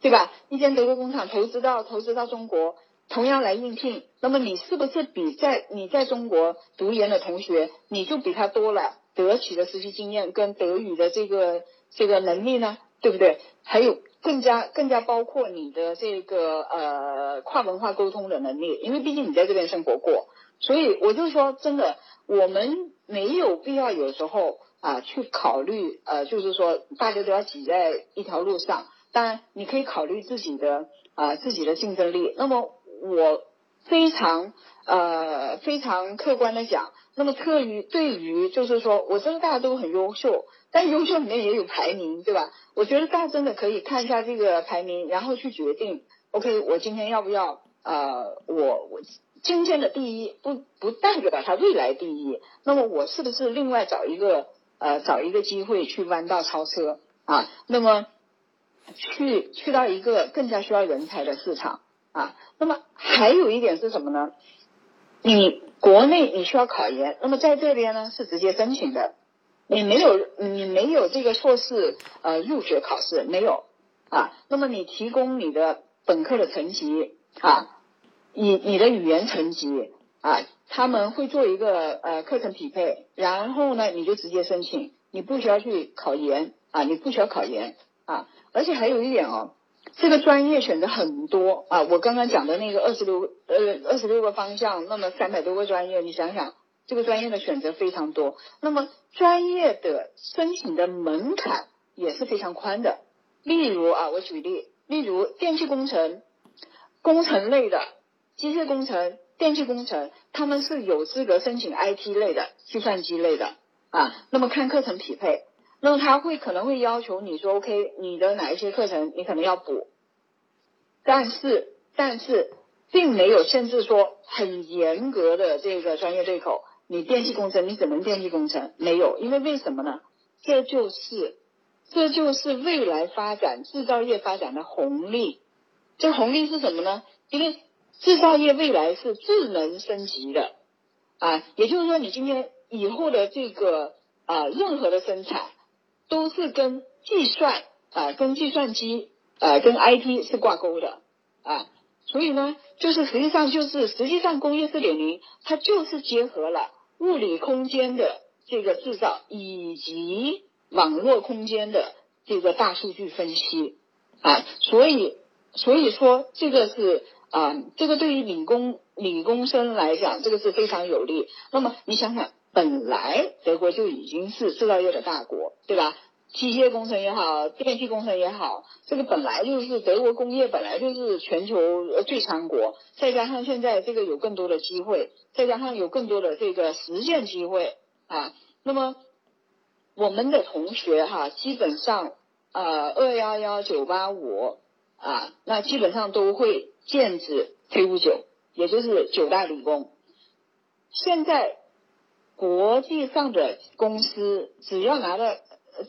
对吧？一间德国工厂投资到投资到中国。同样来应聘，那么你是不是比在你在中国读研的同学，你就比他多了得取的实习经验跟德语的这个这个能力呢？对不对？还有更加更加包括你的这个呃跨文化沟通的能力，因为毕竟你在这边生活过，所以我就说真的，我们没有必要有时候啊去考虑呃，就是说大家都要挤在一条路上，当然你可以考虑自己的啊自己的竞争力，那么。我非常呃非常客观的讲，那么特于对于就是说，我知道大家都很优秀，但优秀里面也有排名，对吧？我觉得大家真的可以看一下这个排名，然后去决定，OK，我今天要不要呃，我我今天的第一不不代表他未来第一，那么我是不是另外找一个呃找一个机会去弯道超车啊？那么去去到一个更加需要人才的市场。啊，那么还有一点是什么呢？你国内你需要考研，那么在这边呢是直接申请的，你没有你没有这个硕士呃入学考试没有啊？那么你提供你的本科的成绩啊，你你的语言成绩啊，他们会做一个呃课程匹配，然后呢你就直接申请，你不需要去考研啊，你不需要考研啊，而且还有一点哦。这个专业选择很多啊，我刚刚讲的那个二十六呃二十六个方向，那么三百多个专业，你想想，这个专业的选择非常多，那么专业的申请的门槛也是非常宽的。例如啊，我举例，例如电气工程、工程类的、机械工程、电气工程，他们是有资格申请 IT 类的、计算机类的啊，那么看课程匹配。那他会可能会要求你说，OK，你的哪一些课程你可能要补，但是但是并没有限制说很严格的这个专业对口，你电气工程你只能电气工程，没有，因为为什么呢？这就是这就是未来发展制造业发展的红利，这红利是什么呢？因为制造业未来是智能升级的啊，也就是说你今天以后的这个啊任何的生产。都是跟计算啊，跟计算机啊，跟 IT 是挂钩的啊，所以呢，就是实际上就是实际上工业四点零它就是结合了物理空间的这个制造以及网络空间的这个大数据分析啊，所以所以说这个是啊，这个对于理工理工生来讲，这个是非常有利。那么你想想。本来德国就已经是制造业的大国，对吧？机械工程也好，电气工程也好，这个本来就是德国工业本来就是全球最强国。再加上现在这个有更多的机会，再加上有更多的这个实践机会啊，那么我们的同学哈，基本上呃二幺幺九八五啊，那基本上都会建制 K 五九，也就是九大理工。现在。国际上的公司只要拿的，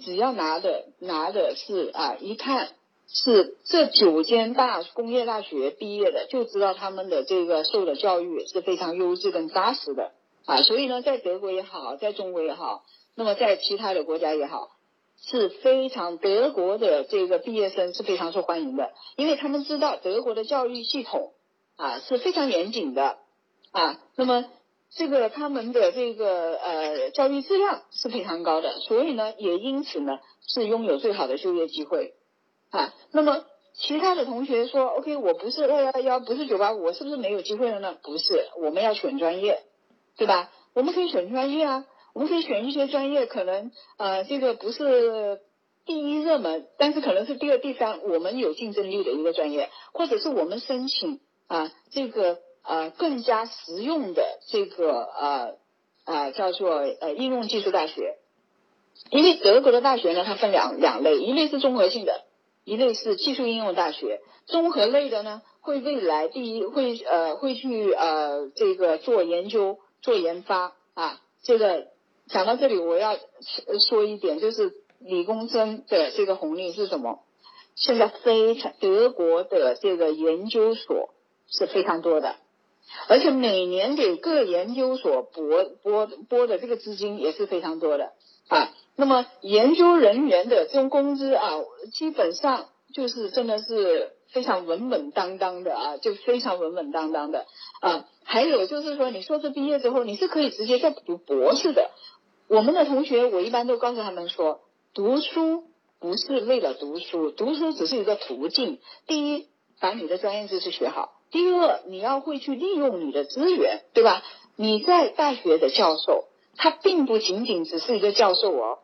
只要拿的拿的是啊，一看是这九间大工业大学毕业的，就知道他们的这个受的教育是非常优质跟扎实的啊。所以呢，在德国也好，在中国也好，那么在其他的国家也好，是非常德国的这个毕业生是非常受欢迎的，因为他们知道德国的教育系统啊是非常严谨的啊。那么这个他们的这个呃教育质量是非常高的，所以呢，也因此呢是拥有最好的就业机会啊。那么其他的同学说，OK，我不是二幺幺，不是九八五，我是不是没有机会了呢？不是，我们要选专业，对吧？我们可以选专业啊，我们可以选一些专业，可能呃这个不是第一热门，但是可能是第二、第三，我们有竞争力的一个专业，或者是我们申请啊这个。呃，更加实用的这个呃呃叫做呃应用技术大学，因为德国的大学呢，它分两两类，一类是综合性的，一类是技术应用大学。综合类的呢，会未来第一会呃会去呃这个做研究做研发啊。这个讲到这里，我要说一点，就是理工生的这个红利是什么？现在非常德国的这个研究所是非常多的，而且每年给各研究所拨拨拨的这个资金也是非常多的啊。那么研究人员的这种工资啊，基本上就是真的是非常稳稳当当的啊，就非常稳稳当当的啊。还有就是说，你硕士毕业之后，你是可以直接再读博士的。我们的同学，我一般都告诉他们说，读书不是为了读书，读书只是一个途径。第一，把你的专业知识学好；第二，你要会去利用你的资源，对吧？你在大学的教授，他并不仅仅只是一个教授哦。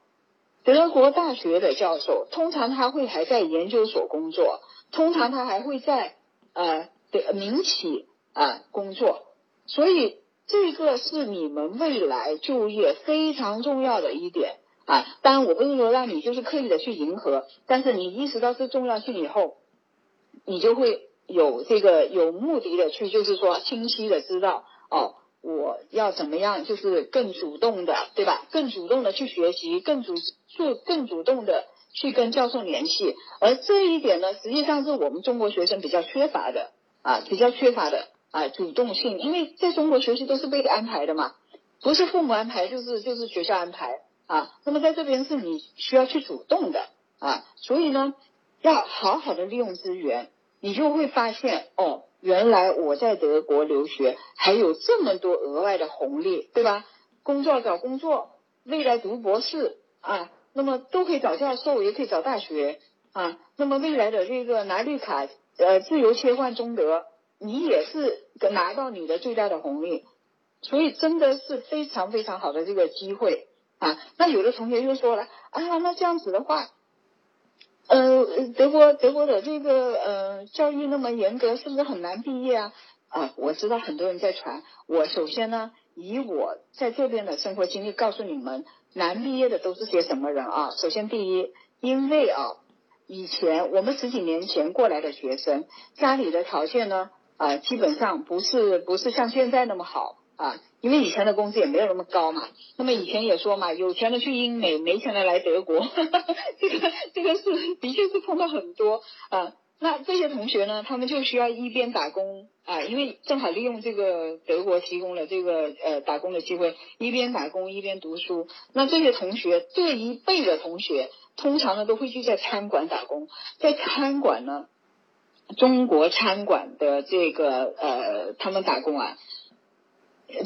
德国大学的教授，通常他会还在研究所工作，通常他还会在呃的民企啊工作，所以这个是你们未来就业非常重要的一点啊。当然，我不是说让你就是刻意的去迎合，但是你意识到这重要性以后，你就会有这个有目的的去，就是说清晰的知道哦。我要怎么样？就是更主动的，对吧？更主动的去学习，更主做更主动的去跟教授联系。而这一点呢，实际上是我们中国学生比较缺乏的啊，比较缺乏的啊主动性。因为在中国学习都是被安排的嘛，不是父母安排，就是就是学校安排啊。那么在这边是你需要去主动的啊，所以呢，要好好的利用资源，你就会发现哦。原来我在德国留学还有这么多额外的红利，对吧？工作找工作，未来读博士啊，那么都可以找教授，也可以找大学啊。那么未来的这个拿绿卡，呃，自由切换中德，你也是拿到你的最大的红利，所以真的是非常非常好的这个机会啊。那有的同学就说了啊，那这样子的话。呃，德国德国的这个呃教育那么严格，是不是很难毕业啊？啊，我知道很多人在传。我首先呢，以我在这边的生活经历告诉你们，难毕业的都是些什么人啊？首先第一，因为啊，以前我们十几年前过来的学生，家里的条件呢啊，基本上不是不是像现在那么好。啊，因为以前的工资也没有那么高嘛，那么以前也说嘛，有钱的去英美，没钱的来德国，这个这个是的确是碰到很多啊。那这些同学呢，他们就需要一边打工啊，因为正好利用这个德国提供了这个呃打工的机会，一边打工一边读书。那这些同学这一辈的同学，通常呢都会去在餐馆打工，在餐馆呢，中国餐馆的这个呃他们打工啊。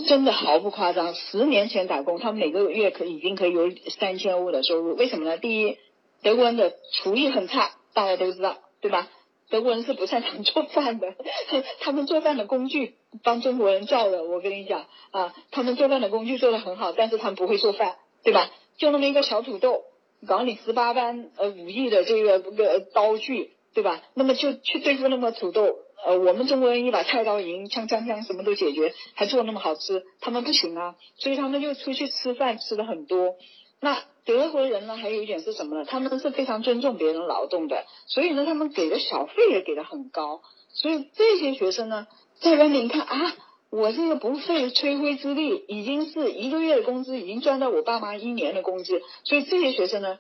真的毫不夸张，十年前打工，他们每个月可已经可以有三千欧的收入。为什么呢？第一，德国人的厨艺很差，大家都知道，对吧？德国人是不擅长做饭的，他们做饭的工具帮中国人造的。我跟你讲啊，他们做饭的工具做的很好，但是他们不会做饭，对吧？就那么一个小土豆，搞你十八般呃武艺的这个个刀具，对吧？那么就去对付那么土豆。呃，我们中国人一把菜刀，已经锵锵锵，什么都解决，还做那么好吃，他们不行啊，所以他们就出去吃饭吃的很多。那德国人呢，还有一点是什么呢？他们是非常尊重别人劳动的，所以呢，他们给的小费也给的很高。所以这些学生呢，在外面一看啊，我这个不费吹灰之力，已经是一个月的工资，已经赚到我爸妈一年的工资。所以这些学生呢，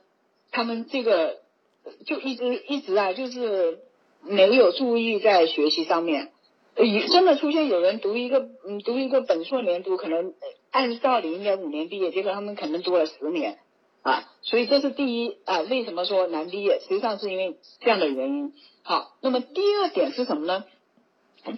他们这个就一直一直啊，就是。没有注意在学习上面，呃，真的出现有人读一个，嗯，读一个本硕连读，可能按道理应该五年毕业，结果他们可能读了十年，啊，所以这是第一啊，为什么说难毕业？实际上是因为这样的原因。好，那么第二点是什么呢？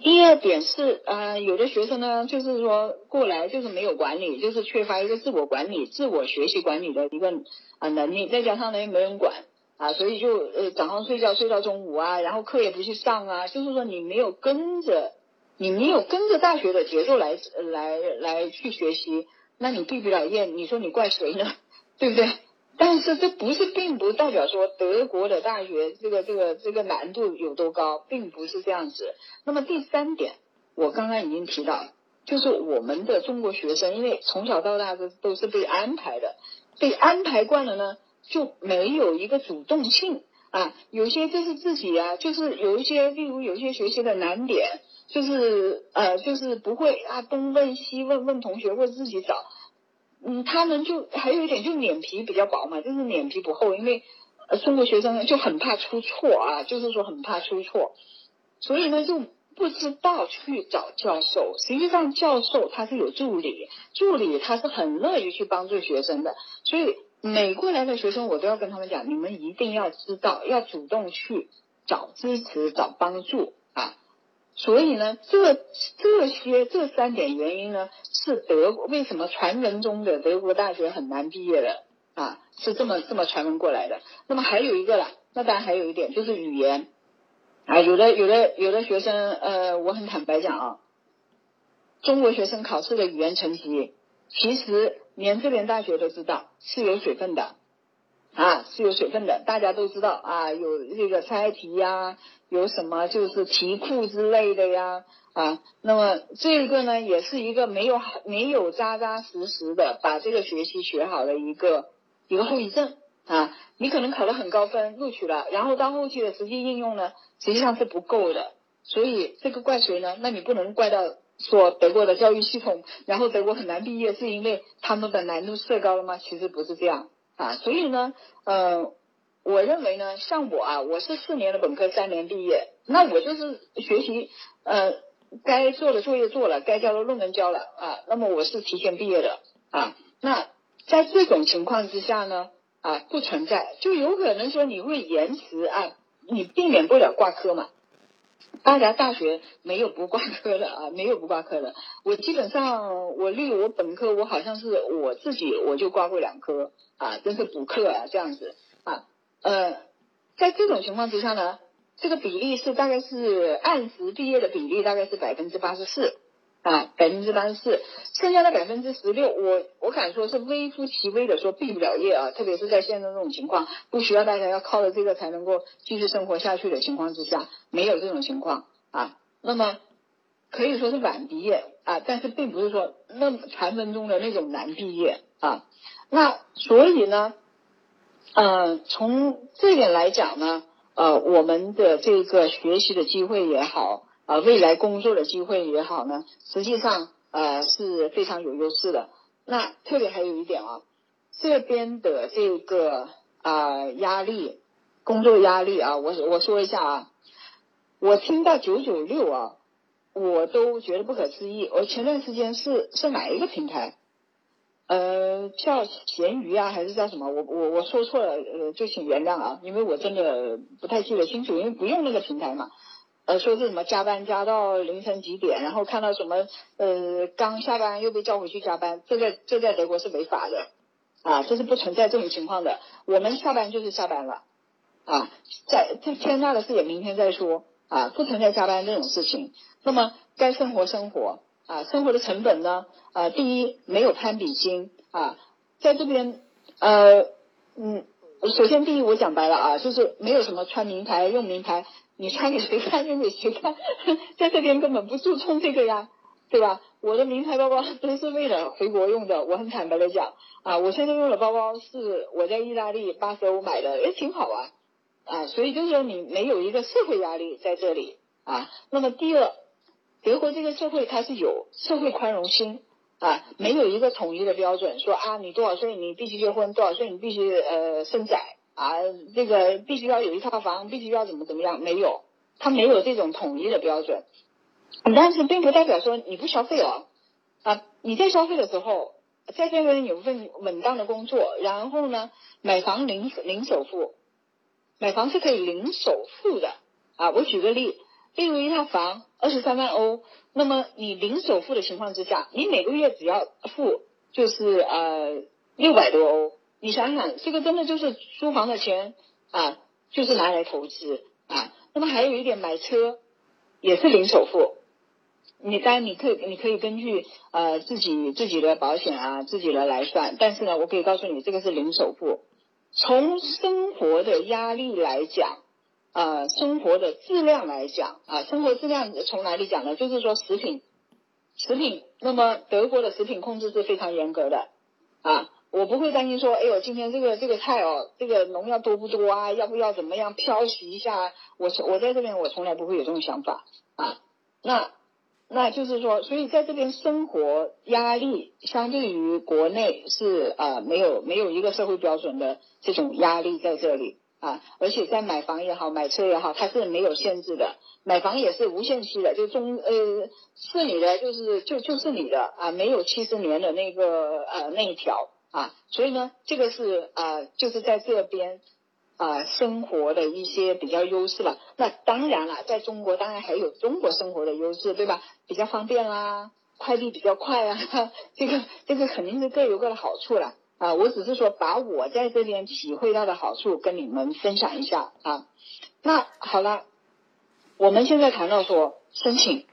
第二点是，呃，有的学生呢，就是说过来就是没有管理，就是缺乏一个自我管理、自我学习管理的一个啊能力，再加上呢又没人管。啊，所以就呃早上睡觉睡到中午啊，然后课也不去上啊，就是说你没有跟着，你没有跟着大学的节奏来来来去学习，那你毕不了业，你说你怪谁呢？对不对？但是这不是并不代表说德国的大学这个这个这个难度有多高，并不是这样子。那么第三点，我刚刚已经提到，就是我们的中国学生，因为从小到大都都是被安排的，被安排惯了呢。就没有一个主动性啊，有些就是自己啊，就是有一些，例如有一些学习的难点，就是呃，就是不会啊，东问西问问同学或者自己找，嗯，他们就还有一点就脸皮比较薄嘛，就是脸皮不厚，因为呃中国学生就很怕出错啊，就是说很怕出错，所以呢就不知道去找教授。实际上教授他是有助理，助理他是很乐于去帮助学生的，所以。每过来的学生，我都要跟他们讲，你们一定要知道，要主动去找支持、找帮助啊。所以呢，这这些这三点原因呢，是德为什么传闻中的德国大学很难毕业的啊，是这么这么传闻过来的。那么还有一个啦，那当然还有一点就是语言啊，有的有的有的学生，呃，我很坦白讲啊，中国学生考试的语言成绩，其实。连这边大学都知道是有水分的，啊，是有水分的，大家都知道啊，有这个猜题呀，有什么就是题库之类的呀，啊，那么这个呢，也是一个没有没有扎扎实实的把这个学期学好的一个一个后遗症啊，你可能考了很高分录取了，然后到后期的实际应用呢，实际上是不够的，所以这个怪谁呢？那你不能怪到。说德国的教育系统，然后德国很难毕业，是因为他们的难度设高了吗？其实不是这样啊。所以呢，呃，我认为呢，像我啊，我是四年的本科，三年毕业，那我就是学习，呃，该做的作业做了，该交的论文交了啊，那么我是提前毕业的啊。那在这种情况之下呢，啊，不存在，就有可能说你会延迟啊，你避免不了挂科嘛。大家大学没有不挂科的啊，没有不挂科的。我基本上，我例如我本科，我好像是我自己我就挂过两科啊，真是补课啊这样子啊。呃，在这种情况之下呢，这个比例是大概是按时毕业的比例大概是百分之八十四。啊，百分之八十四，剩下的百分之十六，我我敢说是微乎其微的说毕不了业啊，特别是在现在这种情况，不需要大家要靠着这个才能够继续生活下去的情况之下，没有这种情况啊，那么可以说是晚毕业啊，但是并不是说那么传闻中的那种难毕业啊，那所以呢，呃，从这点来讲呢，呃，我们的这个学习的机会也好。啊，未来工作的机会也好呢，实际上呃是非常有优势的。那特别还有一点啊，这边的这个啊压力，工作压力啊，我我说一下啊，我听到九九六啊，我都觉得不可思议。我前段时间是是哪一个平台？呃，叫闲鱼啊，还是叫什么？我我我说错了，呃，就请原谅啊，因为我真的不太记得清楚，因为不用那个平台嘛。呃，说是什么加班加到凌晨几点，然后看到什么呃刚下班又被叫回去加班，这在这在德国是违法的啊，这是不存在这种情况的。我们下班就是下班了啊，在这天大的事也明天再说啊，不存在加班这种事情。那么该生活生活啊，生活的成本呢啊，第一没有攀比心啊，在这边呃嗯，首先第一我讲白了啊，就是没有什么穿名牌用名牌。你穿给谁看，用给谁看，在这边根本不注重这个呀，对吧？我的名牌包包都是为了回国用的，我很坦白的讲啊，我现在用的包包是我在意大利八十欧买的，也，挺好啊，啊，所以就是说你没有一个社会压力在这里啊。那么第二，德国这个社会它是有社会宽容心啊，没有一个统一的标准，说啊你多少岁你必须结婚，多少岁你必须呃生仔。啊，这个必须要有一套房，必须要怎么怎么样？没有，他没有这种统一的标准。但是并不代表说你不消费哦。啊，你在消费的时候，在这边有份稳当的工作，然后呢，买房零零首付，买房是可以零首付的。啊，我举个例，例如一套房二十三万欧，那么你零首付的情况之下，你每个月只要付就是呃六百多欧。你想想，这个真的就是租房的钱啊，就是拿来投资啊。那么还有一点，买车也是零首付。你当然你可以，你可以根据呃自己自己的保险啊，自己的来算。但是呢，我可以告诉你，这个是零首付。从生活的压力来讲，啊，生活的质量来讲啊，生活质量从哪里讲呢？就是说食品，食品。那么德国的食品控制是非常严格的啊。我不会担心说，哎呦，今天这个这个菜哦，这个农药多不多啊？要不要怎么样漂洗一下？我我在这边我从来不会有这种想法啊。那那就是说，所以在这边生活压力相对于国内是啊没有没有一个社会标准的这种压力在这里啊，而且在买房也好，买车也好，它是没有限制的。买房也是无限期的，就中呃是你的就是就就是你的啊，没有七十年的那个呃那一条。啊，所以呢，这个是啊，就是在这边啊生活的一些比较优势了。那当然了，在中国当然还有中国生活的优势，对吧？比较方便啦，快递比较快啊，这个这个肯定是各有各的好处了啊。我只是说把我在这边体会到的好处跟你们分享一下啊。那好了，我们现在谈到说申请。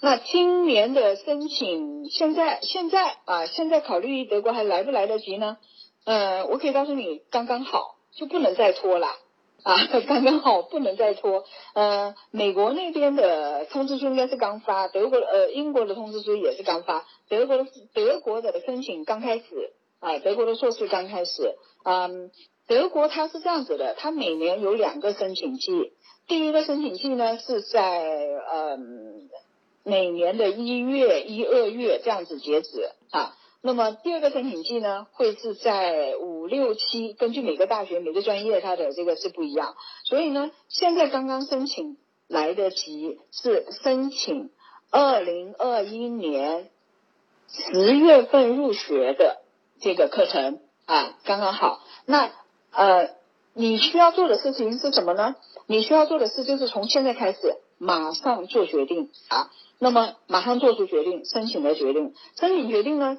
那今年的申请，现在现在啊，现在考虑德国还来不来得及呢？呃，我可以告诉你，刚刚好，就不能再拖了啊，刚刚好不能再拖。呃，美国那边的通知书应该是刚发，德国呃英国的通知书也是刚发，德国的德国的申请刚开始啊，德国的硕士刚开始。嗯，德国它是这样子的，它每年有两个申请季，第一个申请季呢是在嗯。每年的一月、一二月这样子截止啊，那么第二个申请季呢，会是在五六七，根据每个大学、每个专业它的这个是不一样，所以呢，现在刚刚申请来得及是申请二零二一年十月份入学的这个课程啊，刚刚好。那呃，你需要做的事情是什么呢？你需要做的事就是从现在开始马上做决定啊。那么马上做出决定，申请的决定，申请决定呢？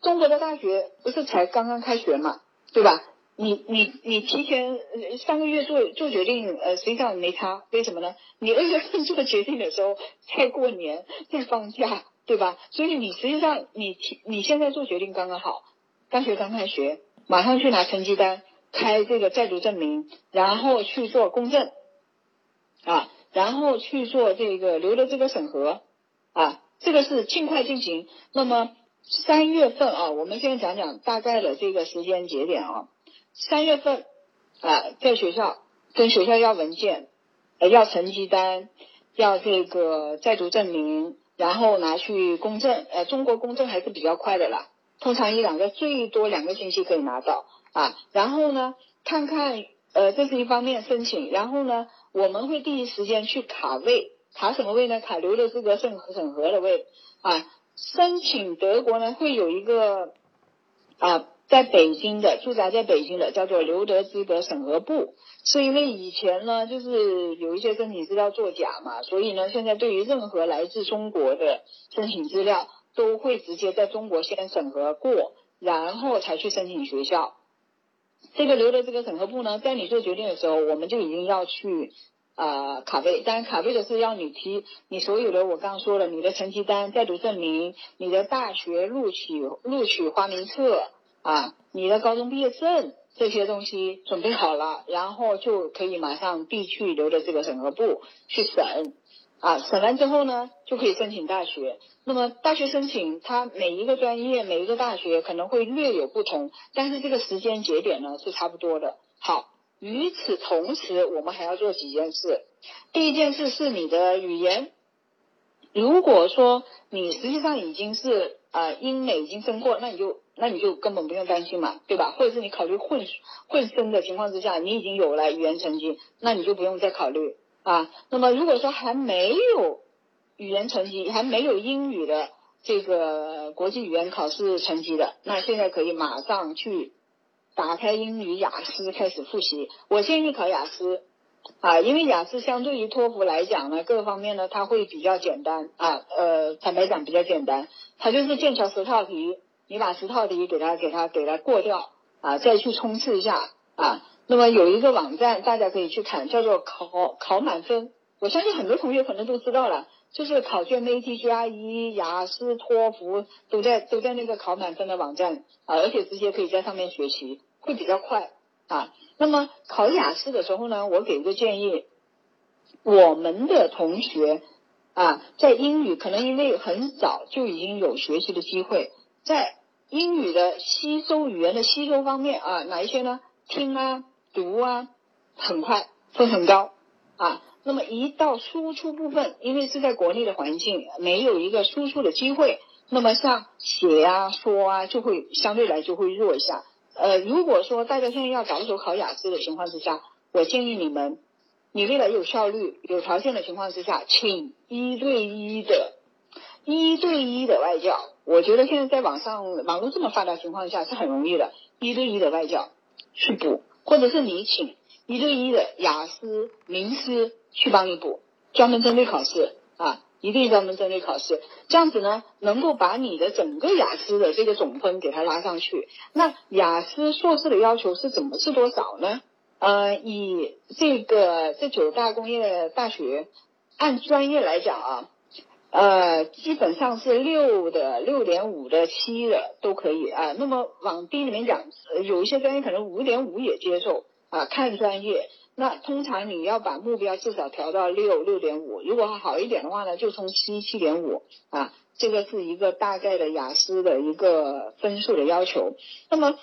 中国的大学不是才刚刚开学嘛，对吧？你你你提前三个月做做决定，呃，实际上没差，为什么呢？你二月份做决定的时候，在过年，在放假，对吧？所以你实际上你提你现在做决定刚刚好，大学刚开学，马上去拿成绩单，开这个在读证明，然后去做公证，啊，然后去做这个留的这个审核。啊，这个是尽快进行。那么三月份啊，我们先讲讲大概的这个时间节点啊。三月份啊，在学校跟学校要文件，呃，要成绩单，要这个在读证明，然后拿去公证。呃，中国公证还是比较快的啦，通常一两个，最多两个星期可以拿到啊。然后呢，看看呃，这是一方面申请，然后呢，我们会第一时间去卡位。卡什么位呢？卡留的资格审审核的位啊。申请德国呢，会有一个啊，在北京的驻扎在北京的叫做留德资格审核部。是因为以前呢，就是有一些申请资料作假嘛，所以呢，现在对于任何来自中国的申请资料，都会直接在中国先审核过，然后才去申请学校。这个留的这个审核部呢，在你做决定的时候，我们就已经要去。呃，卡位，当然卡位的是要你提你所有的，我刚刚说了，你的成绩单、在读证明、你的大学录取录取花名册啊，你的高中毕业证这些东西准备好了，然后就可以马上递去留的这个审核部去审啊，审完之后呢，就可以申请大学。那么大学申请，它每一个专业、每一个大学可能会略有不同，但是这个时间节点呢是差不多的。好。与此同时，我们还要做几件事。第一件事是你的语言。如果说你实际上已经是啊英美已经升过，那你就那你就根本不用担心嘛，对吧？或者是你考虑混混升的情况之下，你已经有了语言成绩，那你就不用再考虑啊。那么如果说还没有语言成绩，还没有英语的这个国际语言考试成绩的，那现在可以马上去。打开英语雅思开始复习，我建议考雅思啊，因为雅思相对于托福来讲呢，各方面呢它会比较简单啊，呃，坦白讲比较简单，它就是剑桥十套题，你把十套题给它给它给它过掉啊，再去冲刺一下啊。那么有一个网站大家可以去看，叫做考考满分，我相信很多同学可能都知道了，就是考卷 ATGRE、雅思、托福都在都在那个考满分的网站啊，而且直接可以在上面学习。会比较快啊。那么考雅思的时候呢，我给一个建议，我们的同学啊，在英语可能因为很早就已经有学习的机会，在英语的吸收语言的吸收方面啊，哪一些呢？听啊，读啊，很快，分很高啊。那么一到输出部分，因为是在国内的环境，没有一个输出的机会，那么像写啊、说啊，就会相对来就会弱一下。呃，如果说大家现在要着手考雅思的情况之下，我建议你们，你为了有效率、有条件的情况之下，请一对一的。一对一的外教，我觉得现在在网上网络这么发达情况下是很容易的，一对一的外教去补，或者是你请一对一的雅思名师去帮你补，专门针对考试啊，一定专门针对考试，这样子呢，能够把你的整个雅思的这个总分给它拉上去。那雅思硕士的要求是怎么是多少呢？呃，以这个这九大工业大学按专业来讲啊。呃，基本上是六的、六点五的、七的都可以啊。那么往低里面讲，有一些专业可能五点五也接受啊，看专业。那通常你要把目标至少调到六、六点五，如果好一点的话呢，就从七、七点五啊。这个是一个大概的雅思的一个分数的要求。那么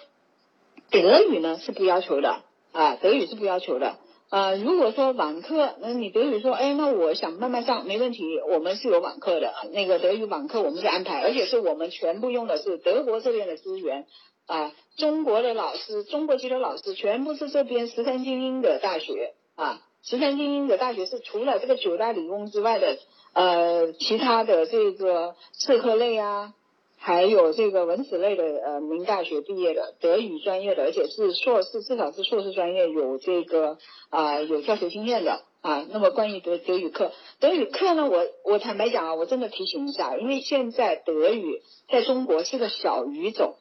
德语呢是不要求的啊，德语是不要求的。呃，如果说网课，那你德语说，哎，那我想慢慢上，没问题，我们是有网课的，那个德语网课我们是安排，而且是我们全部用的是德国这边的资源，啊，中国的老师，中国籍的老师全部是这边十三精英的大学，啊，十三精英的大学是除了这个九大理工之外的，呃，其他的这个社科类啊。还有这个文史类的呃，名大学毕业的德语专业的，而且是硕士，至少是硕士专业有这个啊有教学经验的啊。那么关于德德语课，德语课呢，我我坦白讲啊，我真的提醒一下，因为现在德语在中国是个小语种，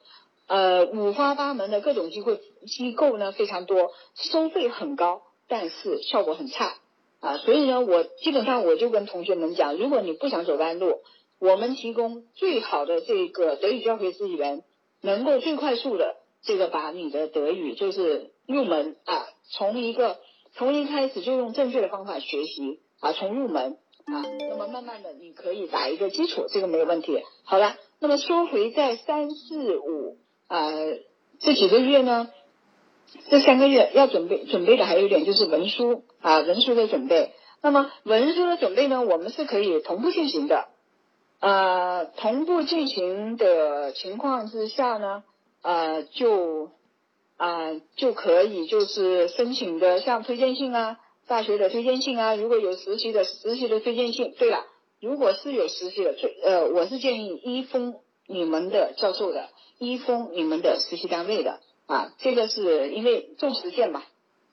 呃，五花八门的各种机会机构呢非常多，收费很高，但是效果很差啊。所以呢，我基本上我就跟同学们讲，如果你不想走弯路。我们提供最好的这个德语教学资源，能够最快速的这个把你的德语就是入门啊，从一个从一开始就用正确的方法学习啊，从入门啊，那么慢慢的你可以打一个基础，这个没有问题。好了，那么说回在三四五啊这几个月呢，这三个月要准备准备的还有一点就是文书啊文书的准备。那么文书的准备呢，我们是可以同步进行的。呃，同步进行的情况之下呢，呃，就啊就可以就是申请的像推荐信啊，大学的推荐信啊，如果有实习的实习的推荐信。对了，如果是有实习的推呃，我是建议一封你们的教授的，一封你们的实习单位的啊，这个是因为重实践嘛，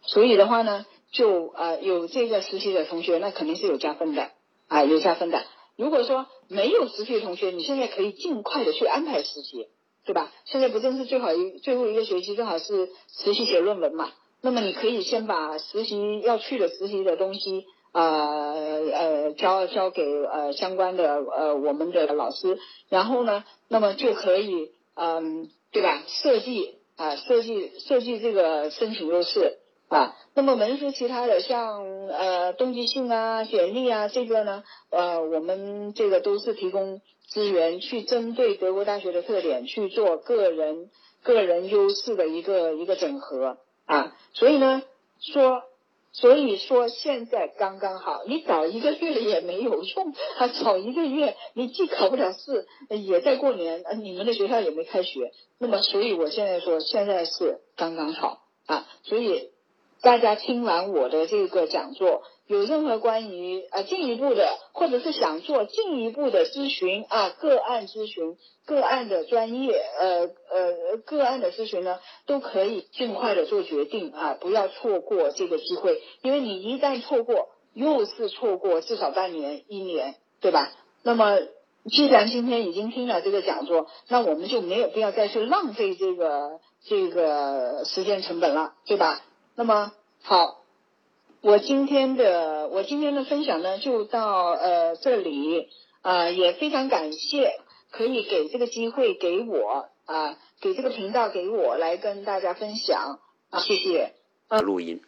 所以的话呢，就呃有这个实习的同学，那肯定是有加分的啊，有加分的。如果说没有实习的同学，你现在可以尽快的去安排实习，对吧？现在不正是最好一最后一个学期，正好是实习写论文嘛。那么你可以先把实习要去的实习的东西，呃呃交交给呃相关的呃我们的老师，然后呢，那么就可以嗯，对吧？设计啊设计设计这个申请优势。啊，那么文书其他的像呃动机信啊、简历啊，这个呢，呃，我们这个都是提供资源去针对德国大学的特点去做个人个人优势的一个一个整合啊，所以呢，说所以说现在刚刚好，你早一个月也没有用啊，早一个月你既考不了试，也在过年，你们的学校也没开学，那么所以我现在说现在是刚刚好啊，所以。大家听完我的这个讲座，有任何关于啊进一步的，或者是想做进一步的咨询啊个案咨询个案的专业呃呃个案的咨询呢，都可以尽快的做决定啊，不要错过这个机会，因为你一旦错过，又是错过至少半年一年，对吧？那么既然今天已经听了这个讲座，那我们就没有必要再去浪费这个这个时间成本了，对吧？那么好，我今天的我今天的分享呢就到呃这里啊，也非常感谢可以给这个机会给我啊，给这个频道给我来跟大家分享啊，谢谢。录音。